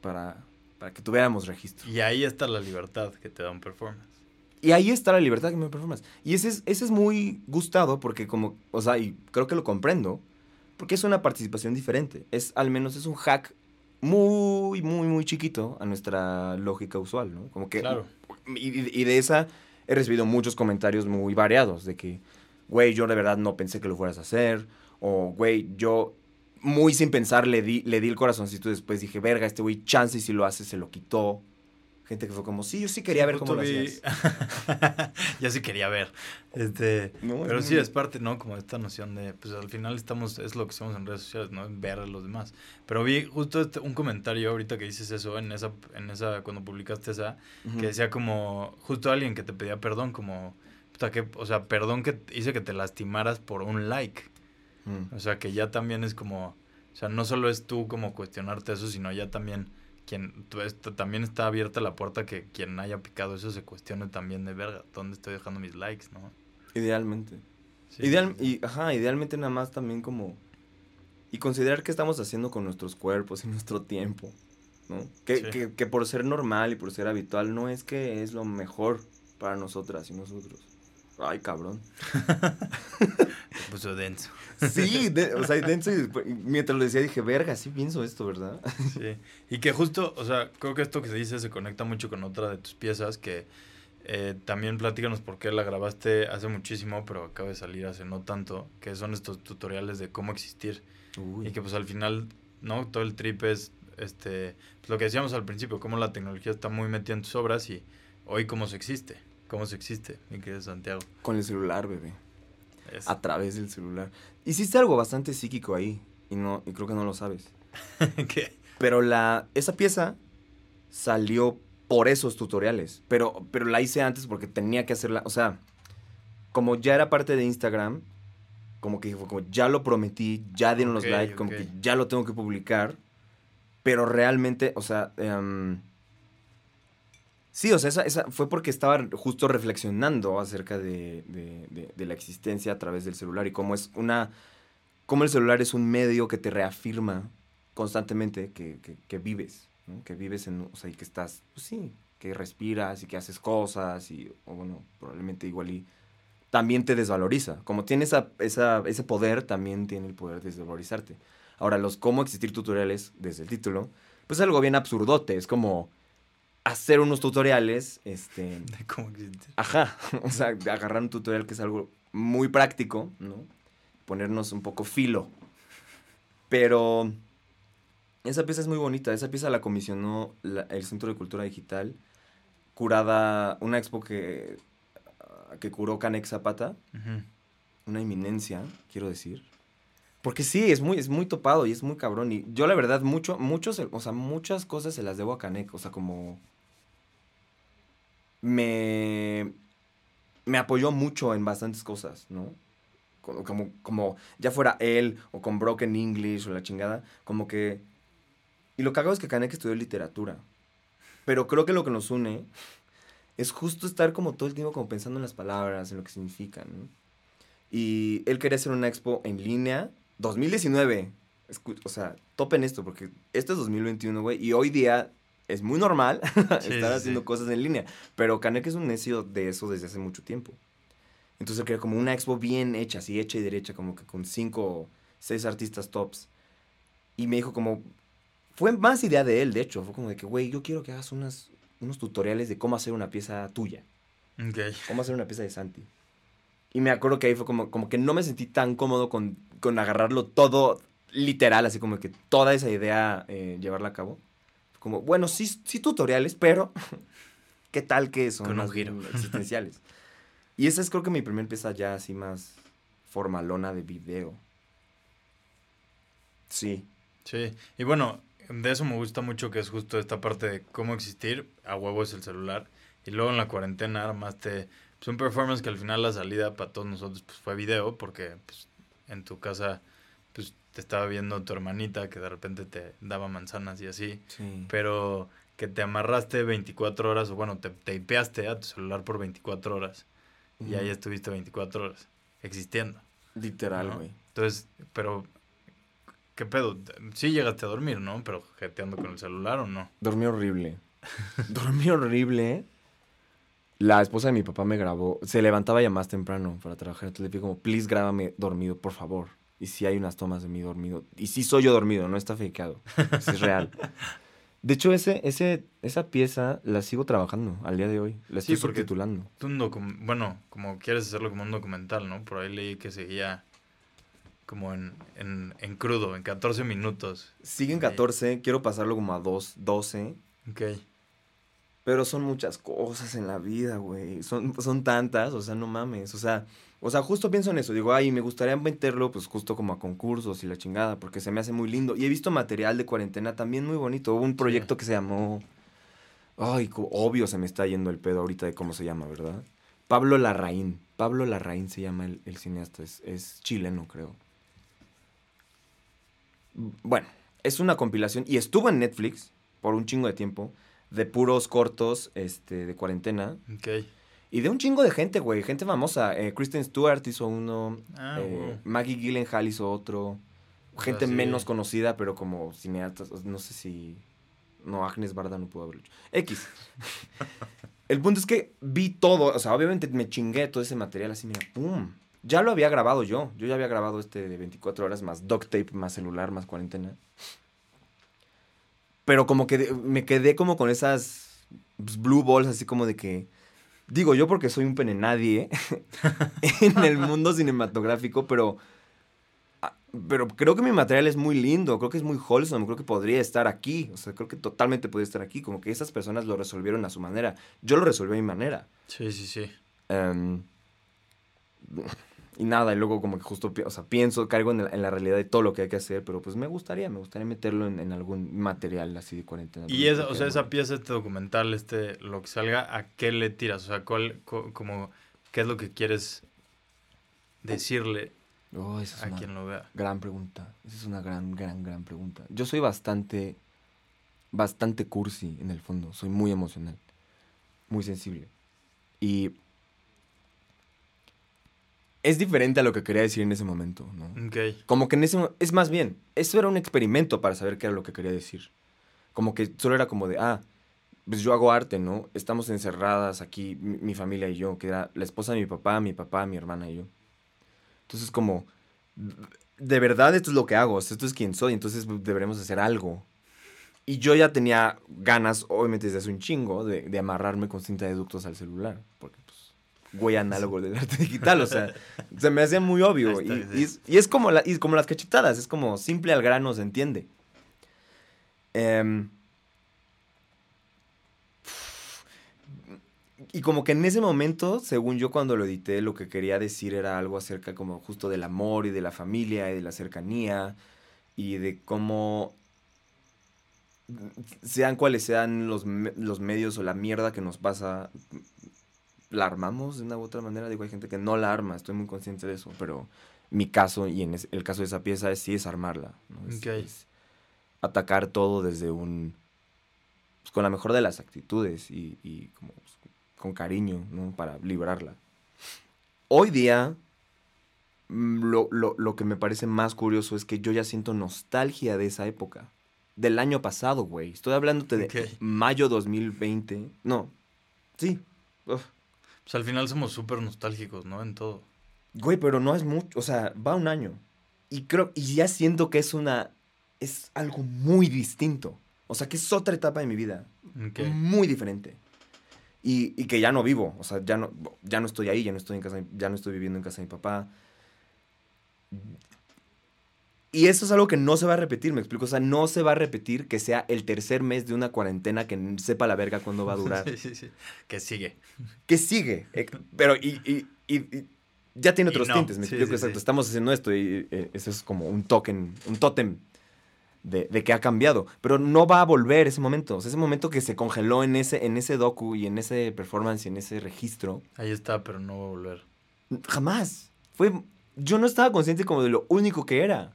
Para, para que tuviéramos registro. Y ahí está la libertad que te da un performance. Y ahí está la libertad que me performas. Y ese es, ese es muy gustado porque como, o sea, y creo que lo comprendo, porque es una participación diferente. Es, al menos es un hack muy, muy, muy chiquito a nuestra lógica usual, ¿no? Como que... Claro. Y, y de esa he recibido muchos comentarios muy variados de que, güey, yo de verdad no pensé que lo fueras a hacer, o, güey, yo muy sin pensar le di, le di el corazoncito y después dije, verga, este güey, chance y si lo hace, se lo quitó. Gente que fue como, sí, yo sí quería ver cómo lo hacías. ya sí quería ver. Este, No, pero sí es parte, ¿no? Como esta noción de, pues al final estamos, es lo que somos en redes sociales, ¿no? Ver a los demás. Pero vi justo este- un comentario ahorita que dices eso, en esa, en esa, cuando publicaste esa, que decía como, justo alguien que te pedía perdón, como, puta, que, o sea, perdón que hice que te lastimaras por un like. Mm. O sea, que ya también es como, o sea, no solo es tú como cuestionarte eso, sino ya también quien, esto- también está abierta la puerta que quien haya picado eso se cuestione también de verga, ¿dónde estoy dejando mis likes, no? Idealmente. Sí, Ideal, y, ajá, idealmente nada más también como... Y considerar qué estamos haciendo con nuestros cuerpos y nuestro tiempo, ¿no? Que, Sí. que, que por ser normal y por ser habitual no es que es lo mejor para nosotras y nosotros. Ay, cabrón. Puso denso. Sí, de- o sea, denso y mientras lo decía dije, verga, sí pienso esto, ¿verdad? Sí. Y que justo, o sea, creo que esto que se dice se conecta mucho con otra de tus piezas que eh, también platícanos por qué la grabaste hace muchísimo, pero acaba de salir hace no tanto, que son estos tutoriales de cómo existir. Uy. Y que pues al final, ¿no? Todo el trip es, este, pues, lo que decíamos al principio, cómo la tecnología está muy metida en tus obras y hoy cómo se existe, cómo se existe, mi querido Santiago. Con el celular, bebé. Es- A través del celular. Hiciste algo bastante psíquico ahí. Y, no, y creo que no lo sabes. ¿Qué? Pero la, esa pieza salió por esos tutoriales. Pero, pero la hice antes porque tenía que hacerla. O sea, como ya era parte de Instagram, como que fue como ya lo prometí, ya dieron los likes, como que ya lo tengo que publicar. Pero realmente, o sea, em, sí, o sea, esa, esa fue porque estaba justo reflexionando acerca de, de- de- de la existencia a través del celular y cómo es una. cómo el celular es un medio que te reafirma constantemente que, que- que vives, ¿no? Que vives en, o sea, y que estás, pues sí, que respiras y que haces cosas y, o bueno, probablemente igual y también te desvaloriza. Como tiene esa, esa- ese poder, también tiene el poder de desvalorizarte. Ahora, los cómo existir tutoriales, desde el título, pues es algo bien absurdote, es como hacer unos tutoriales, este, De cómo existe. Ajá, o sea, agarrar un tutorial que es algo muy práctico, ¿no? Ponernos un poco filo. Pero esa pieza es muy bonita, esa pieza la comisionó la- el Centro de Cultura Digital, curada, una expo que, ah, que curó Canex Zapata, una eminencia, quiero decir. Porque sí, es muy, es muy topado y es muy cabrón. Y yo la verdad, mucho, muchos, o sea, muchas cosas se las debo a Canek. O sea, como. Me. Me apoyó mucho en bastantes cosas, ¿no? Como, como, ya fuera él o con Broken English o la chingada, como que... Y lo que hago es que Canek estudió literatura. Pero creo que lo que nos une es justo estar como todo el tiempo como pensando en las palabras, en lo que significan, ¿no? Y él quería hacer una expo en línea 2019. Escu- o sea, topen esto porque este es 2021, güey. Y hoy día es muy normal Sí, estar sí, haciendo sí. cosas en línea. Pero Canek es un necio de eso desde hace mucho tiempo. Entonces quería como una expo bien hecha, así hecha y derecha, como que con cinco seis artistas tops. Y me dijo como, Fue más idea de él, de hecho. Fue como de que, güey, yo quiero que hagas unas, unos tutoriales de cómo hacer una pieza tuya. Ok. Cómo hacer una pieza de Santi. Y me acuerdo que ahí fue como, como que no me sentí tan cómodo con, con agarrarlo todo literal, así como que toda esa idea eh, llevarla a cabo. Como, bueno, sí, sí tutoriales, pero ¿qué tal que son Con un giro. existenciales? y esa es creo que mi primer pieza ya así más formalona de video. Sí. Sí, y bueno, de eso me gusta mucho que es justo esta parte de cómo existir, a huevo es el celular, y luego en la cuarentena armaste pues, un performance que al final la salida para todos nosotros pues, fue video, porque pues, en tu casa pues te estaba viendo tu hermanita que de repente te daba manzanas y así, Sí. pero que te amarraste 24 horas, o bueno, te tapeaste a tu celular por 24 horas, y ahí estuviste 24 horas existiendo. Literal, ¿no? güey. Entonces, pero, ¿qué pedo? Sí llegaste a dormir, ¿no? Pero jeteando con el celular o no. Dormí horrible. Dormí horrible. La esposa de mi papá me grabó. Se levantaba ya más temprano para trabajar. Entonces le dije como, please grábame dormido, por favor. Y si hay unas tomas de mí dormido. Y sí soy yo dormido, no está fakeado. Sí es real. De hecho, ese, ese, esa pieza la sigo trabajando al día de hoy. La Sí, estoy porque- subtitulando. Tú un docu- bueno, como quieres hacerlo como un documental, ¿no? Por ahí leí que seguía como en, en, en crudo, en 14 minutos. Sigue en Sí. 14, quiero pasarlo como a 2, 12. Ok. Pero son muchas cosas en la vida, güey. Son, son tantas, o sea, no mames. O sea, o sea, justo pienso en eso. Digo, ay, me gustaría meterlo, pues, justo como a concursos y la chingada, porque se me hace muy lindo. Y he visto material de cuarentena también muy bonito. Hubo un proyecto que se llamó. Ay, obvio se me está yendo el pedo ahorita de cómo se llama, ¿verdad? Pablo Larraín. Pablo Larraín se llama el, el cineasta. Es, es chileno, creo. Bueno, es una compilación y estuvo en Netflix por un chingo de tiempo de puros cortos este, de cuarentena. Ok. Y de un chingo de gente, güey. Gente famosa. Eh, Kristen Stewart hizo uno. Ah, eh, wow. Maggie Gyllenhaal hizo otro. Sea, Gente sí. menos conocida, pero como cineastas. No sé si... No, Agnes Barda no pudo haberlo hecho. X. El punto es que vi todo. O sea, obviamente me chingué todo ese material así, mira, ¡pum! Ya lo había grabado yo. Yo ya había grabado este de 24 horas más duct tape, más celular, más cuarentena. Pero como que me quedé como con esas pues, blue balls, así como de que. Digo yo porque soy un pene nadie en el mundo cinematográfico, pero. ah, Pero creo que mi material es muy lindo, creo que es muy wholesome, creo que podría estar aquí. O sea, creo que totalmente podría estar aquí. Como que esas personas lo resolvieron a su manera. Yo lo resolví a mi manera. Sí, sí, sí. Em, y nada, y luego como que justo, o sea, pienso, caigo en, la- en la realidad de todo lo que hay que hacer, pero pues me gustaría, me gustaría meterlo en, en algún material así de cuarentena. Y esa, o sea, esa pieza, este documental, este, lo que salga, ¿a qué le tiras? O sea, ¿cuál, co- como, qué es lo que quieres decirle Oh, esa es a una quien lo vea? gran pregunta. Esa es una gran, gran, gran pregunta. Yo soy bastante, bastante cursi en el fondo. Soy muy emocional, muy sensible. Y es diferente a lo que quería decir en ese momento, ¿no? Ok. Como que en ese... Es más bien, eso era un experimento para saber qué era lo que quería decir. Como que solo era como de, ah, pues yo hago arte, ¿no? Estamos encerradas aquí, mi, mi familia y yo, que era la esposa de mi papá, mi papá, mi hermana y yo. Entonces como, de verdad esto es lo que hago, esto es quien soy, entonces pues, deberemos hacer algo. Y yo ya tenía ganas, obviamente desde hace un chingo, de, de amarrarme con cinta de ductos al celular, porque güey análogo del arte digital, o sea, se me hacía muy obvio. Y, sí. y es, y es como, la, y como las cachetadas, es como simple al grano, se entiende. Em, y como que en ese momento, según yo cuando lo edité, lo que quería decir era algo acerca como justo del amor y de la familia y de la cercanía y de cómo sean cuales sean los, los medios o la mierda que nos pasa, la armamos de una u otra manera. Digo, hay gente que no la arma, estoy muy consciente de eso, pero mi caso y en el caso de esa pieza es, sí es armarla. ¿no? Es- Ok. es atacar todo desde un... pues, con la mejor de las actitudes y, y como pues, con cariño, ¿no? Para librarla. Hoy día, mm, lo, lo- lo que me parece más curioso es que yo ya siento nostalgia de esa época. Del año pasado, güey. Estoy hablándote de Ok. mayo 2020. No. Sí. Uf. Pues al final somos súper nostálgicos, ¿no? En todo. Güey, pero no es mucho. O sea, va un año. Y creo. Y ya siento que es una. es algo muy distinto. O sea, que es otra etapa de mi vida. Muy diferente. Y, y que ya no vivo. O sea, ya no, ya no estoy ahí, ya no estoy en casa, ya no estoy viviendo en casa de mi papá. Y eso es algo que no se va a repetir, me explico. O sea, no se va a repetir que sea el tercer mes de una cuarentena que sepa la verga cuándo va a durar. Sí, sí, sí. Que sigue. que sigue. eh, Pero, y, y- y- ya tiene otros no, tintes, me sí, explico. sí, exacto. sí. Estamos haciendo esto y eh, eso es como un token, un tótem de, de que ha cambiado. Pero no va a volver ese momento. O sea, ese momento que se congeló en ese, en ese docu y en ese performance y en ese registro. Ahí está, pero no va a volver. Jamás. Fue. Yo no estaba consciente como de lo único que era.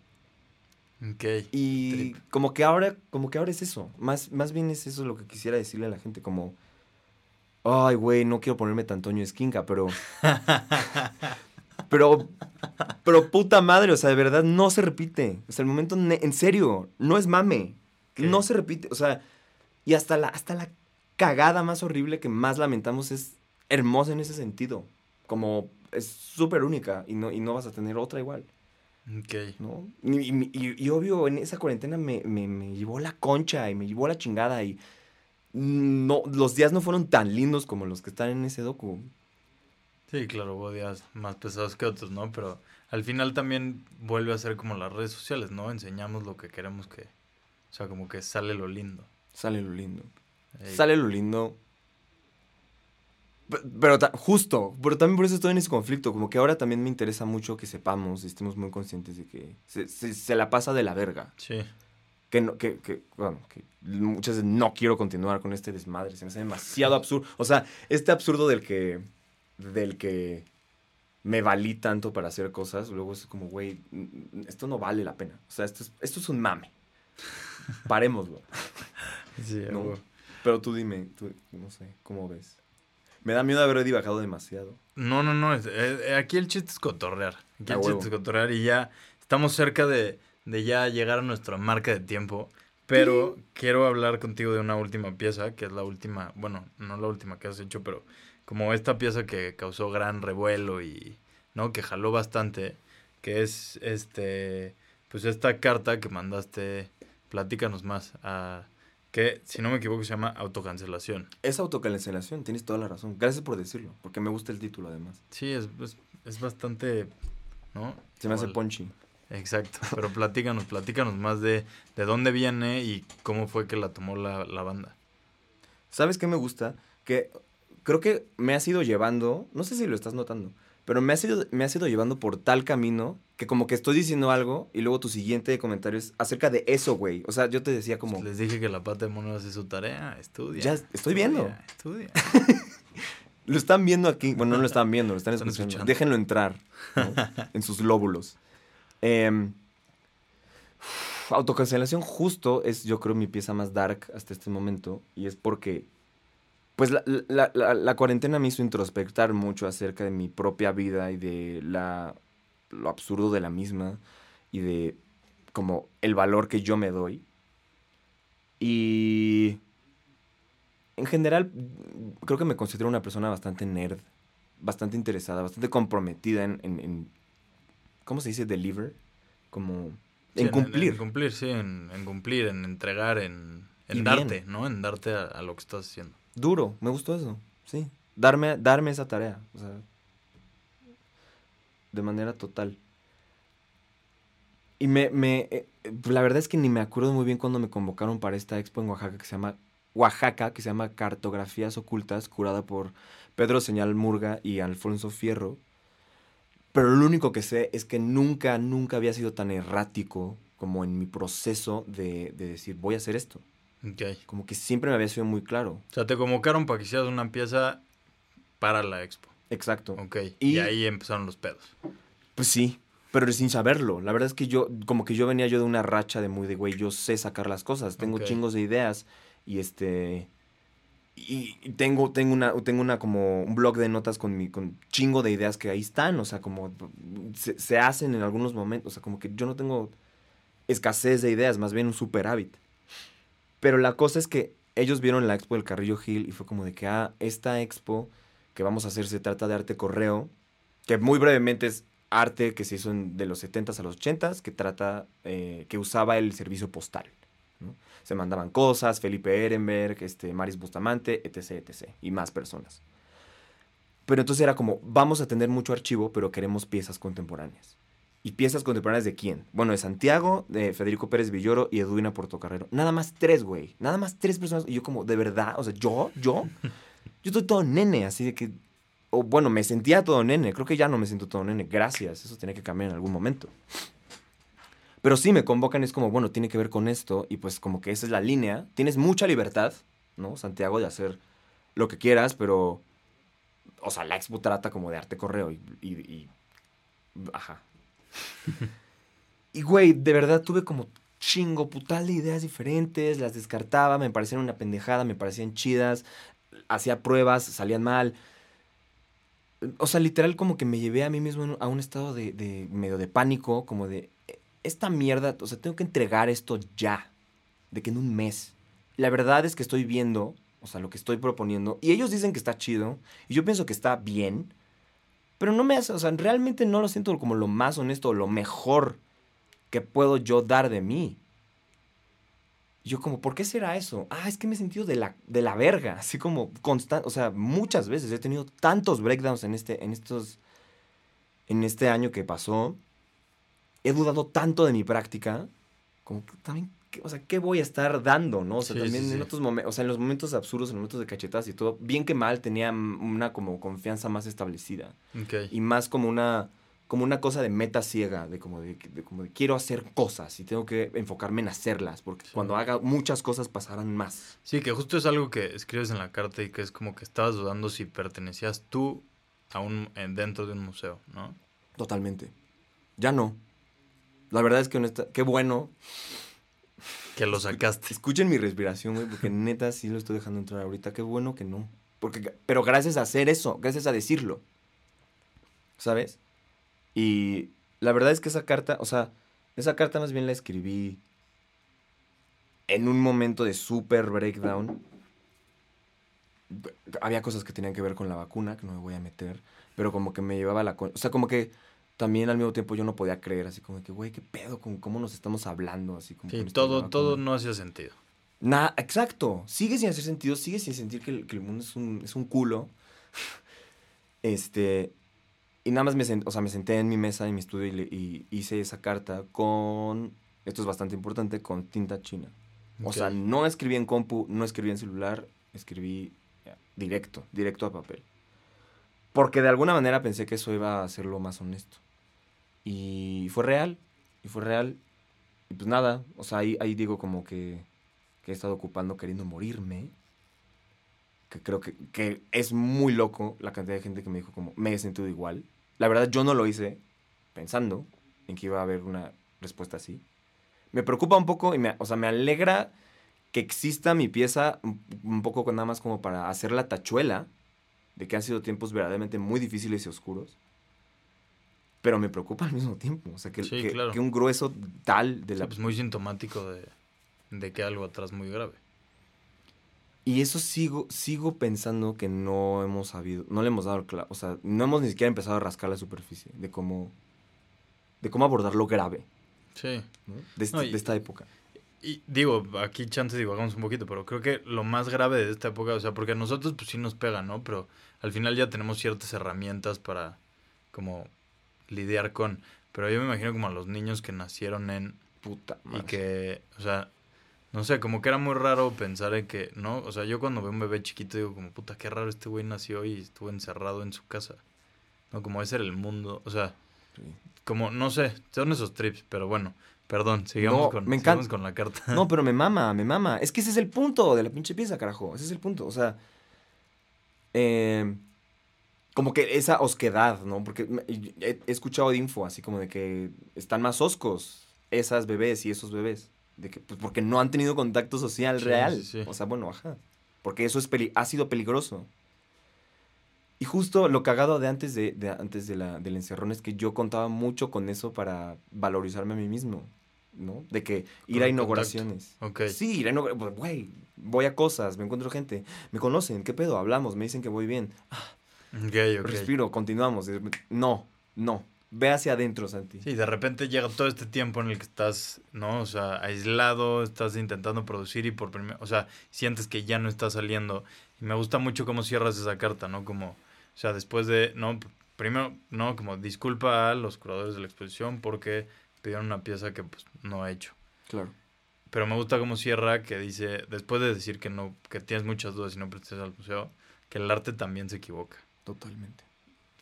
Ok. Y Trip. como que ahora, como que ahora es eso. Más, más bien es eso lo que quisiera decirle a la gente, como. Ay, güey, no quiero ponerme tan Toño Esquinca, pero. pero. Pero puta madre, o sea, de verdad no se repite. O sea, el momento, en serio, no es mame. No se repite. O sea, y hasta la, hasta la cagada más horrible que más lamentamos es hermosa en ese sentido. Como es súper única y no, y no vas a tener otra igual. Ok. ¿no? Y, y- y- y obvio, en esa cuarentena me, me- me llevó la concha y me llevó la chingada y no, los días no fueron tan lindos como los que están en ese docu. Sí, claro, hubo días más pesados que otros, ¿no? Pero al final también vuelve a ser como las redes sociales, ¿no? Enseñamos lo que queremos que... O sea, como que sale lo lindo. Sale lo lindo. Ey, Sale lo lindo. Pe- Pero, justo, pero también por eso estoy en ese conflicto, como que ahora también me interesa mucho que sepamos y estemos muy conscientes de que se, se- se la pasa de la verga. Sí. que, no, que, que, bueno, que muchas veces no quiero continuar con este desmadre, se me hace demasiado absurdo. O sea, este absurdo del que, del que me valí tanto para hacer cosas, luego es como, güey, esto no vale la pena. O sea, esto es, esto es un mame. Parémoslo. Sí, ¿no? Pero tú dime, tú, no sé, ¿cómo ves? Me da miedo haber divagado demasiado. No, no, no. es- eh, aquí el chiste es cotorrear. Aquí el chiste es cotorrear y ya estamos cerca de, de ya llegar a nuestra marca de tiempo. Pero quiero hablar contigo de una última pieza, que es la última, bueno, no la última que has hecho, pero como esta pieza que causó gran revuelo y, ¿no? Que jaló bastante, que es, este, pues esta carta que mandaste, platícanos más, a, que si no me equivoco se llama autocancelación. Es autocancelación, tienes toda la razón. Gracias por decirlo, porque me gusta el título además. Sí, es, es, es bastante, ¿no? Se me hace punchy. Exacto, pero platícanos, platícanos más de, de dónde viene y cómo fue que la tomó la, la banda. ¿Sabes qué me gusta? Que creo que me has ido llevando, no sé si lo estás notando, pero me has ido, me has ido llevando por tal camino que como que estoy diciendo algo y luego tu siguiente comentario es acerca de eso, güey. O sea, yo te decía como, Les dije que la pata de mono hace su tarea, estudia. Ya estoy viendo. Estudia. lo están viendo aquí, bueno, no lo están viendo, lo están, Están escuchando. escuchando. Déjenlo entrar ¿no? en sus lóbulos. Em, autocancelación justo es, yo creo, mi pieza más dark hasta este momento y es porque Pues la, la- la- la cuarentena me hizo introspectar mucho acerca de mi propia vida y de la, lo absurdo de la misma y de como el valor que yo me doy. Y en general creo que me considero una persona bastante nerd, bastante interesada, bastante comprometida en, en- en- ¿cómo se dice? Deliver, como Sí, en cumplir. En, cumplir, sí, en, cumplir, en entregar, en, darte, bien. ¿no? En darte a, a lo que estás haciendo. Duro, me gustó eso, sí. Darme, darme esa tarea, o sea, de manera total. Y me, me eh, eh, la verdad es que ni me acuerdo muy bien cuando me convocaron para esta expo en Oaxaca que se llama Oaxaca, que se llama Cartografías Ocultas, curada por Pedro Señal Murga y Alfonso Fierro. Pero lo único que sé es que nunca, nunca había sido tan errático como en mi proceso de, de decir, voy a hacer esto. Ok. Como que siempre me había sido muy claro. O sea, te convocaron para que hicieras una pieza para la expo. Exacto. Ok. Y, Y- ahí empezaron los pedos. Pues sí, pero sin saberlo. La verdad es que yo, como que yo venía yo de una racha de muy de, güey, yo sé sacar las cosas, tengo chingos de ideas y este... Y y tengo, tengo, una, tengo una como un blog de notas con mi con chingo de ideas que ahí están, o sea, como se, se hacen en algunos momentos, o sea, como que yo no tengo escasez de ideas, más bien un superávit. Pero la cosa es que ellos vieron la expo del Carrillo Gil y fue como de que, ah, esta expo que vamos a hacer se trata de arte correo, que muy brevemente es arte que se hizo en- de los 70s a los 80s que trata, eh, que usaba el servicio postal. Se mandaban cosas, Felipe Ehrenberg, este, Maris Bustamante, etc, etc, y más personas. Pero entonces era como, vamos a tener mucho archivo, pero queremos piezas contemporáneas. ¿Y piezas contemporáneas de quién? Bueno, de Santiago, de Federico Pérez Villoro y Edwina Portocarrero. Nada más tres, güey. Nada más tres personas. Y yo como, ¿de verdad? O sea, ¿yo? ¿Yo? Yo estoy todo nene, así de que... O bueno, me sentía todo nene. Creo que ya no me siento todo nene. Gracias. Eso tenía que cambiar en algún momento. Pero sí me convocan, es como, bueno, tiene que ver con esto. Y pues como que esa es la línea. Tienes mucha libertad, ¿no? Santiago, de hacer lo que quieras, pero... O sea, la expo trata como de arte correo y... y- y- ajá. y güey, de verdad tuve como chingo putal de ideas diferentes, las descartaba, me parecían una pendejada, me parecían chidas, hacía pruebas, salían mal. O sea, literal como que me llevé a mí mismo a un estado de, de medio de pánico, como de, "Eh, esta mierda, o sea, tengo que entregar esto ya, de que en un mes. La verdad es que estoy viendo, o sea, lo que estoy proponiendo, y ellos dicen que está chido, y yo pienso que está bien, pero no me hace, o sea, realmente no lo siento como lo más honesto, lo mejor que puedo yo dar de mí. Yo como, ¿por qué será eso? Ah, es que me he sentido de la, de la verga, así como constante, o sea, muchas veces he tenido tantos breakdowns en este, en estos, en este año que pasó. He dudado tanto de mi práctica, como también, ¿qué- o sea, ¿qué voy a estar dando, no? O sea, Sí, también sí, en sí. otros momentos, o sea, en los momentos absurdos, en los momentos de cachetadas y todo, bien que mal, tenía una como confianza más establecida Ok. y más como una como una cosa de meta ciega, de como de, de como de quiero hacer cosas y tengo que enfocarme en hacerlas, porque cuando haga muchas cosas pasarán más. Sí, que justo es algo que escribes en la carta y que es como que estabas dudando si pertenecías tú a un, en- dentro de un museo, ¿no? Totalmente. Ya no. La verdad es que honesta, qué bueno. Que lo sacaste. Escuchen mi respiración, güey, porque neta sí lo estoy dejando entrar ahorita. Qué bueno que no. Porque, pero gracias a hacer eso, gracias a decirlo. ¿Sabes? Y la verdad es que esa carta, o sea, esa carta más bien la escribí en un momento de super breakdown. Había cosas que tenían que ver con la vacuna, que no me voy a meter, pero como que me llevaba la... O sea, como que también al mismo tiempo yo no podía creer, así como que, güey, qué pedo con cómo nos estamos hablando, así como... Todo, todo no hacía sentido. Nada, exacto. Sigue sin hacer sentido, sigue sin sentir que el, que el mundo es un, es un culo. este. Y nada más me, o sea, me senté en mi mesa, en mi estudio y, le- y hice esa carta con. Esto es bastante importante, con tinta china. O sea, no escribí en compu, no escribí en celular, escribí eh, directo, directo a papel. Porque de alguna manera pensé que eso iba a hacerlo más honesto. Y fue real, y fue real. Y pues nada, o sea, ahí, ahí digo como que, que he estado ocupando queriendo morirme. Que creo que, que es muy loco la cantidad de gente que me dijo como, me he sentido igual. La verdad, yo no lo hice pensando en que iba a haber una respuesta así. Me preocupa un poco y me, o sea, me alegra que exista mi pieza un, poco nada más como para hacer la tachuela de que han sido tiempos verdaderamente muy difíciles y oscuros. Pero me preocupa al mismo tiempo. O sea, que, Sí, que- claro. que un grueso tal de Sí, la... pues muy sintomático de, de que algo atrás muy grave. Y eso sigo, sigo pensando que no hemos sabido, no le hemos dado el cla- o sea, no hemos ni siquiera empezado a rascar la superficie de cómo, de cómo abordar lo grave Sí. ¿no? de, este- No, y- de esta época. Y digo, aquí chance divagamos un poquito, pero creo que lo más grave de esta época, o sea, porque a nosotros pues sí nos pega, ¿no? Pero al final ya tenemos ciertas herramientas para como lidiar con. Pero yo me imagino como a los niños que nacieron en Puta y madre. que, o sea, no sé, como que era muy raro pensar en que, ¿no? O sea, yo cuando veo un bebé chiquito digo como, puta, qué raro este güey nació y estuvo encerrado en su casa. No, como ese era el mundo, o sea, Sí. como, no sé, son esos trips, pero bueno, perdón, sigamos, No, con, me sigamos con la carta. No, pero me mama, me mama. Es que ese es el punto de la pinche pieza, carajo. Ese es el punto. O sea, eh, como que esa osquedad, ¿no? Porque he, he escuchado de info así como de que están más oscos esas bebés y esos bebés. De que, pues porque no han tenido contacto social Sí, real. sí. O sea, bueno, ajá. Porque eso es peli- ha sido peligroso. Y justo lo cagado de antes, de, de antes de la, del encerrón es que yo contaba mucho con eso para valorizarme a mí mismo, ¿no? De que ir Con a inauguraciones. Ok. Sí, ir a inaugura- pues, güey, voy a cosas, me encuentro gente, me conocen, ¿qué pedo? Hablamos, me dicen que voy bien. Respiro, continuamos. No, no. Ve hacia adentro, Santi. Sí, de repente llega todo este tiempo en el que estás, ¿no? O sea, aislado, estás intentando producir y por primera, o sea, sientes que ya no está saliendo. Y me gusta mucho cómo cierras esa carta, ¿no? Como, o sea, después de, no, primero, no, como disculpa a los curadores de la exposición porque pidieron una pieza que pues no ha hecho. Claro. Pero me gusta cómo cierra que dice, después de decir que no, que tienes muchas dudas y no prestes al museo, que el arte también se equivoca. Totalmente.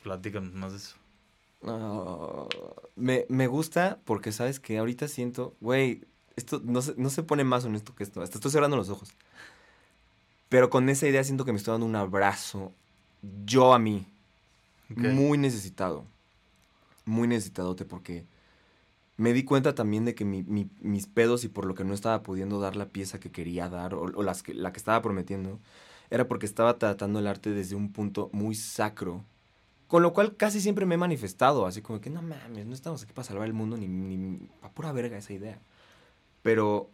Platícanos más de eso. Ah, me, me gusta porque sabes que ahorita siento, güey, esto no se, no se pone más honesto que esto. Hasta estoy cerrando los ojos. Pero con esa idea siento que me estoy dando un abrazo yo a mí. Muy necesitado. Muy necesitadote porque me di cuenta también de que mi- mi- mis pedos y por lo que no estaba pudiendo dar la pieza que quería dar o, la que estaba prometiendo era porque estaba tratando el arte desde un punto muy sacro. Con lo cual casi siempre me he manifestado, así como que no mames, no estamos aquí para salvar el mundo ni, ni para pura verga esa idea. Pero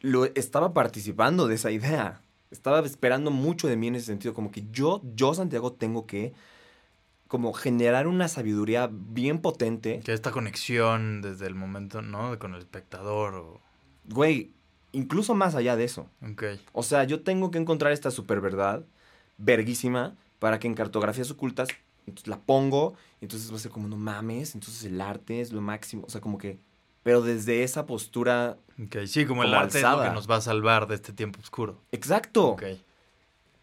lo estaba participando de esa idea. Estaba esperando mucho de mí en ese sentido, como que yo, yo Santiago, tengo que como generar una sabiduría bien potente. Que esta conexión desde el momento, ¿no? Con el espectador o... Güey, incluso más allá de eso. Ok. O sea, yo tengo que encontrar esta super verdad, verguísima, para que en cartografías ocultas entonces la pongo, entonces va a ser como, no mames, entonces el arte es lo máximo. O sea, como que, pero desde esa postura, Ok, sí, como, el arte es lo que nos va a salvar de este tiempo oscuro. exacto. Ok.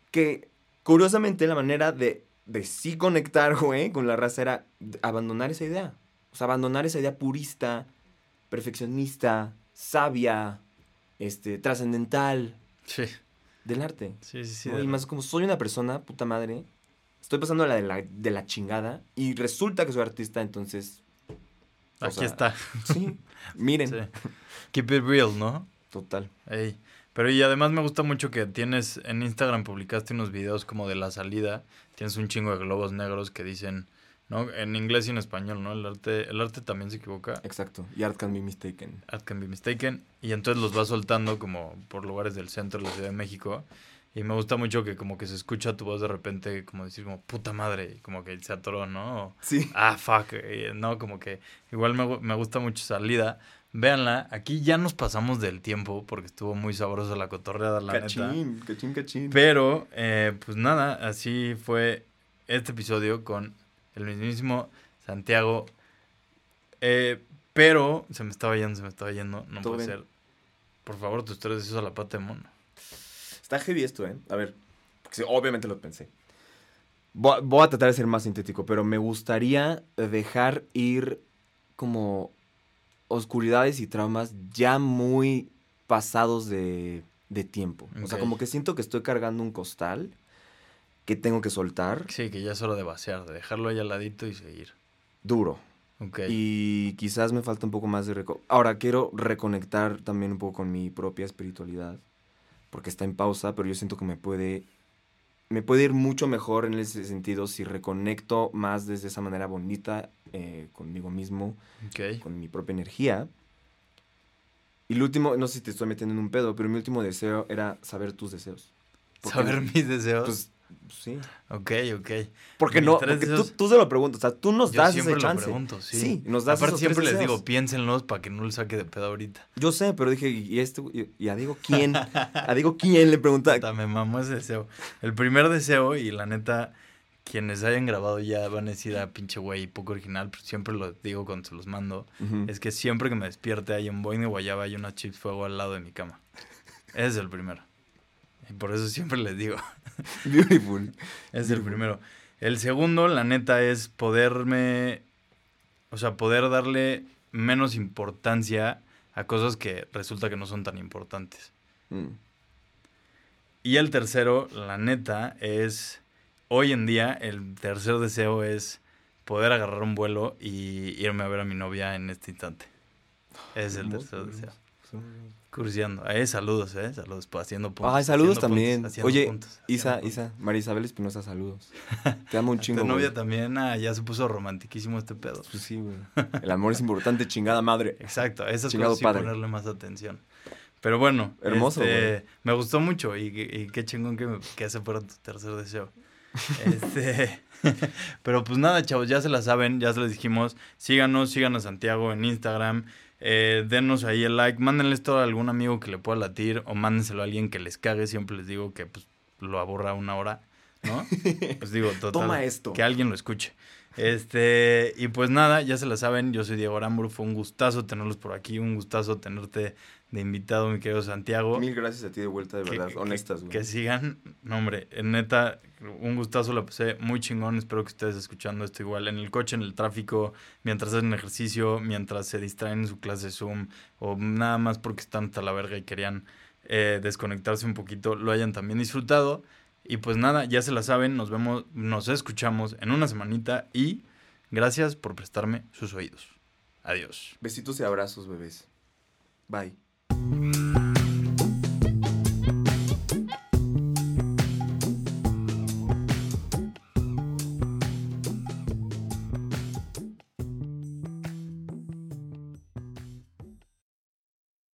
Que curiosamente la manera de, de sí conectar, güey, con la raza era abandonar esa idea. O sea, abandonar esa idea purista, perfeccionista, sabia, este, trascendental Sí, del arte. sí, sí. sí ¿no? Y más como soy una persona, puta madre, estoy pasando la de la, de la chingada y resulta que soy artista, entonces... Aquí sea, está. Sí, miren. Sí. Keep it real, ¿no? Total. Ey. Pero y además me gusta mucho que tienes en Instagram publicaste unos videos como de la salida. Tienes un chingo de globos negros que dicen, ¿no? En inglés y en español, ¿no? El arte, el arte también se equivoca. Exacto. Y art can be mistaken. Art can be mistaken. Y entonces los vas soltando como por lugares del centro de la Ciudad de México. Y me gusta mucho que como que se escucha tu voz de repente como decir como puta madre. y Como que se atoró, ¿no? O, Sí. ah, fuck, eh, no, como que igual me, me gusta mucho salida. Véanla, aquí ya nos pasamos del tiempo porque estuvo muy sabrosa la cotorreada, la neta. Cachín, cachín, cachín. Pero, eh, pues nada, así fue este episodio con el mismísimo Santiago. Eh, pero se me estaba yendo, se me estaba yendo, no Todo puede bien. ser. Por favor, tus tres deseos a la pata de mono. Está heavy esto, ¿eh? A ver, porque obviamente lo pensé. Voy a, voy a tratar de ser más sintético, pero me gustaría dejar ir como oscuridades y traumas ya muy pasados de, de tiempo. O sea, como que siento que estoy cargando un costal que tengo que soltar Sí, que ya es hora de vaciar, de dejarlo ahí al ladito y seguir. duro. Ok. Y quizás me falta un poco más de... reco- Ahora, quiero reconectar también un poco con mi propia espiritualidad, porque está en pausa, pero yo siento que me puede... Me puede ir mucho mejor en ese sentido si reconecto más desde esa manera bonita eh, conmigo mismo, con mi propia energía. Y el último, no sé si te estoy metiendo en un pedo, pero mi último deseo era saber tus deseos. Saber mis deseos. Pues, sí. ok, ok. Porque no, porque tú, tú se lo preguntas, o sea, tú nos Yo das siempre ese lo chance. pregunto, sí. Sí, nos das Aparte esos siempre les digo, piénsenlos para que no les saque de pedo ahorita. Yo sé, pero dije, ¿y, este, y, y a Diego quién? ¿A Diego quién le pregunta? Me mamó ese deseo. El primer deseo, y la neta, quienes hayan grabado ya van a decir a pinche güey, poco original, pero siempre lo digo cuando se los mando, es que siempre que me despierte hay un boing de guayaba y unas chips fuego al lado de mi cama. Ese es el primero. Y por eso siempre les digo, Beautiful. es el primero. El segundo, la neta, es poderme, o sea, poder darle menos importancia a cosas que resulta que no son tan importantes. Mm. Y el tercero, la neta, es hoy en día el tercer deseo es poder agarrar un vuelo y irme a ver a mi novia en este instante. Es el tercer deseo. Curseando. Eh, saludos, eh. Saludos, pues, haciendo puntos. Ay, saludos haciendo también. puntos, Oye, puntos, Isa, puntos. Isa, María Isabel Espinosa, saludos. Te amo un chingo. Tu novia también, ah, ya se puso romantiquísimo este pedo. Pues sí, güey. El amor es importante, chingada madre. Exacto, Chingado cosas sí ponerle más atención. Pero bueno, Hermoso, este, me gustó mucho y, y qué chingón que, me- que ese fuera tu tercer deseo. Este, pero pues nada, chavos, ya se la saben, ya se les dijimos. Síganos, sigan a Santiago en Instagram. Eh, denos ahí el like, mándenle esto a algún amigo que le pueda latir o mándenselo a alguien que les cague. Siempre les digo que pues lo aborra una hora, ¿no? Pues digo, total. Toma esto. Que alguien lo escuche. Este, y pues nada, ya se la saben, yo soy Diego Aramburu, fue un gustazo tenerlos por aquí, un gustazo tenerte de invitado, mi querido Santiago. Mil gracias a ti de vuelta, de Que- verdad. que- Honestas, güey. Que sigan. No, hombre, en neta, un gustazo, la pasé muy chingón. Espero que ustedes escuchando esto igual en el coche, en el tráfico, mientras hacen ejercicio, mientras se distraen en su clase Zoom, o nada más porque están hasta la verga y querían eh, desconectarse un poquito, lo hayan también disfrutado. Y pues nada, ya se la saben, nos vemos, nos escuchamos en una semanita y gracias por prestarme sus oídos. Adiós. Besitos y abrazos, bebés. Bye. Mm-hmm.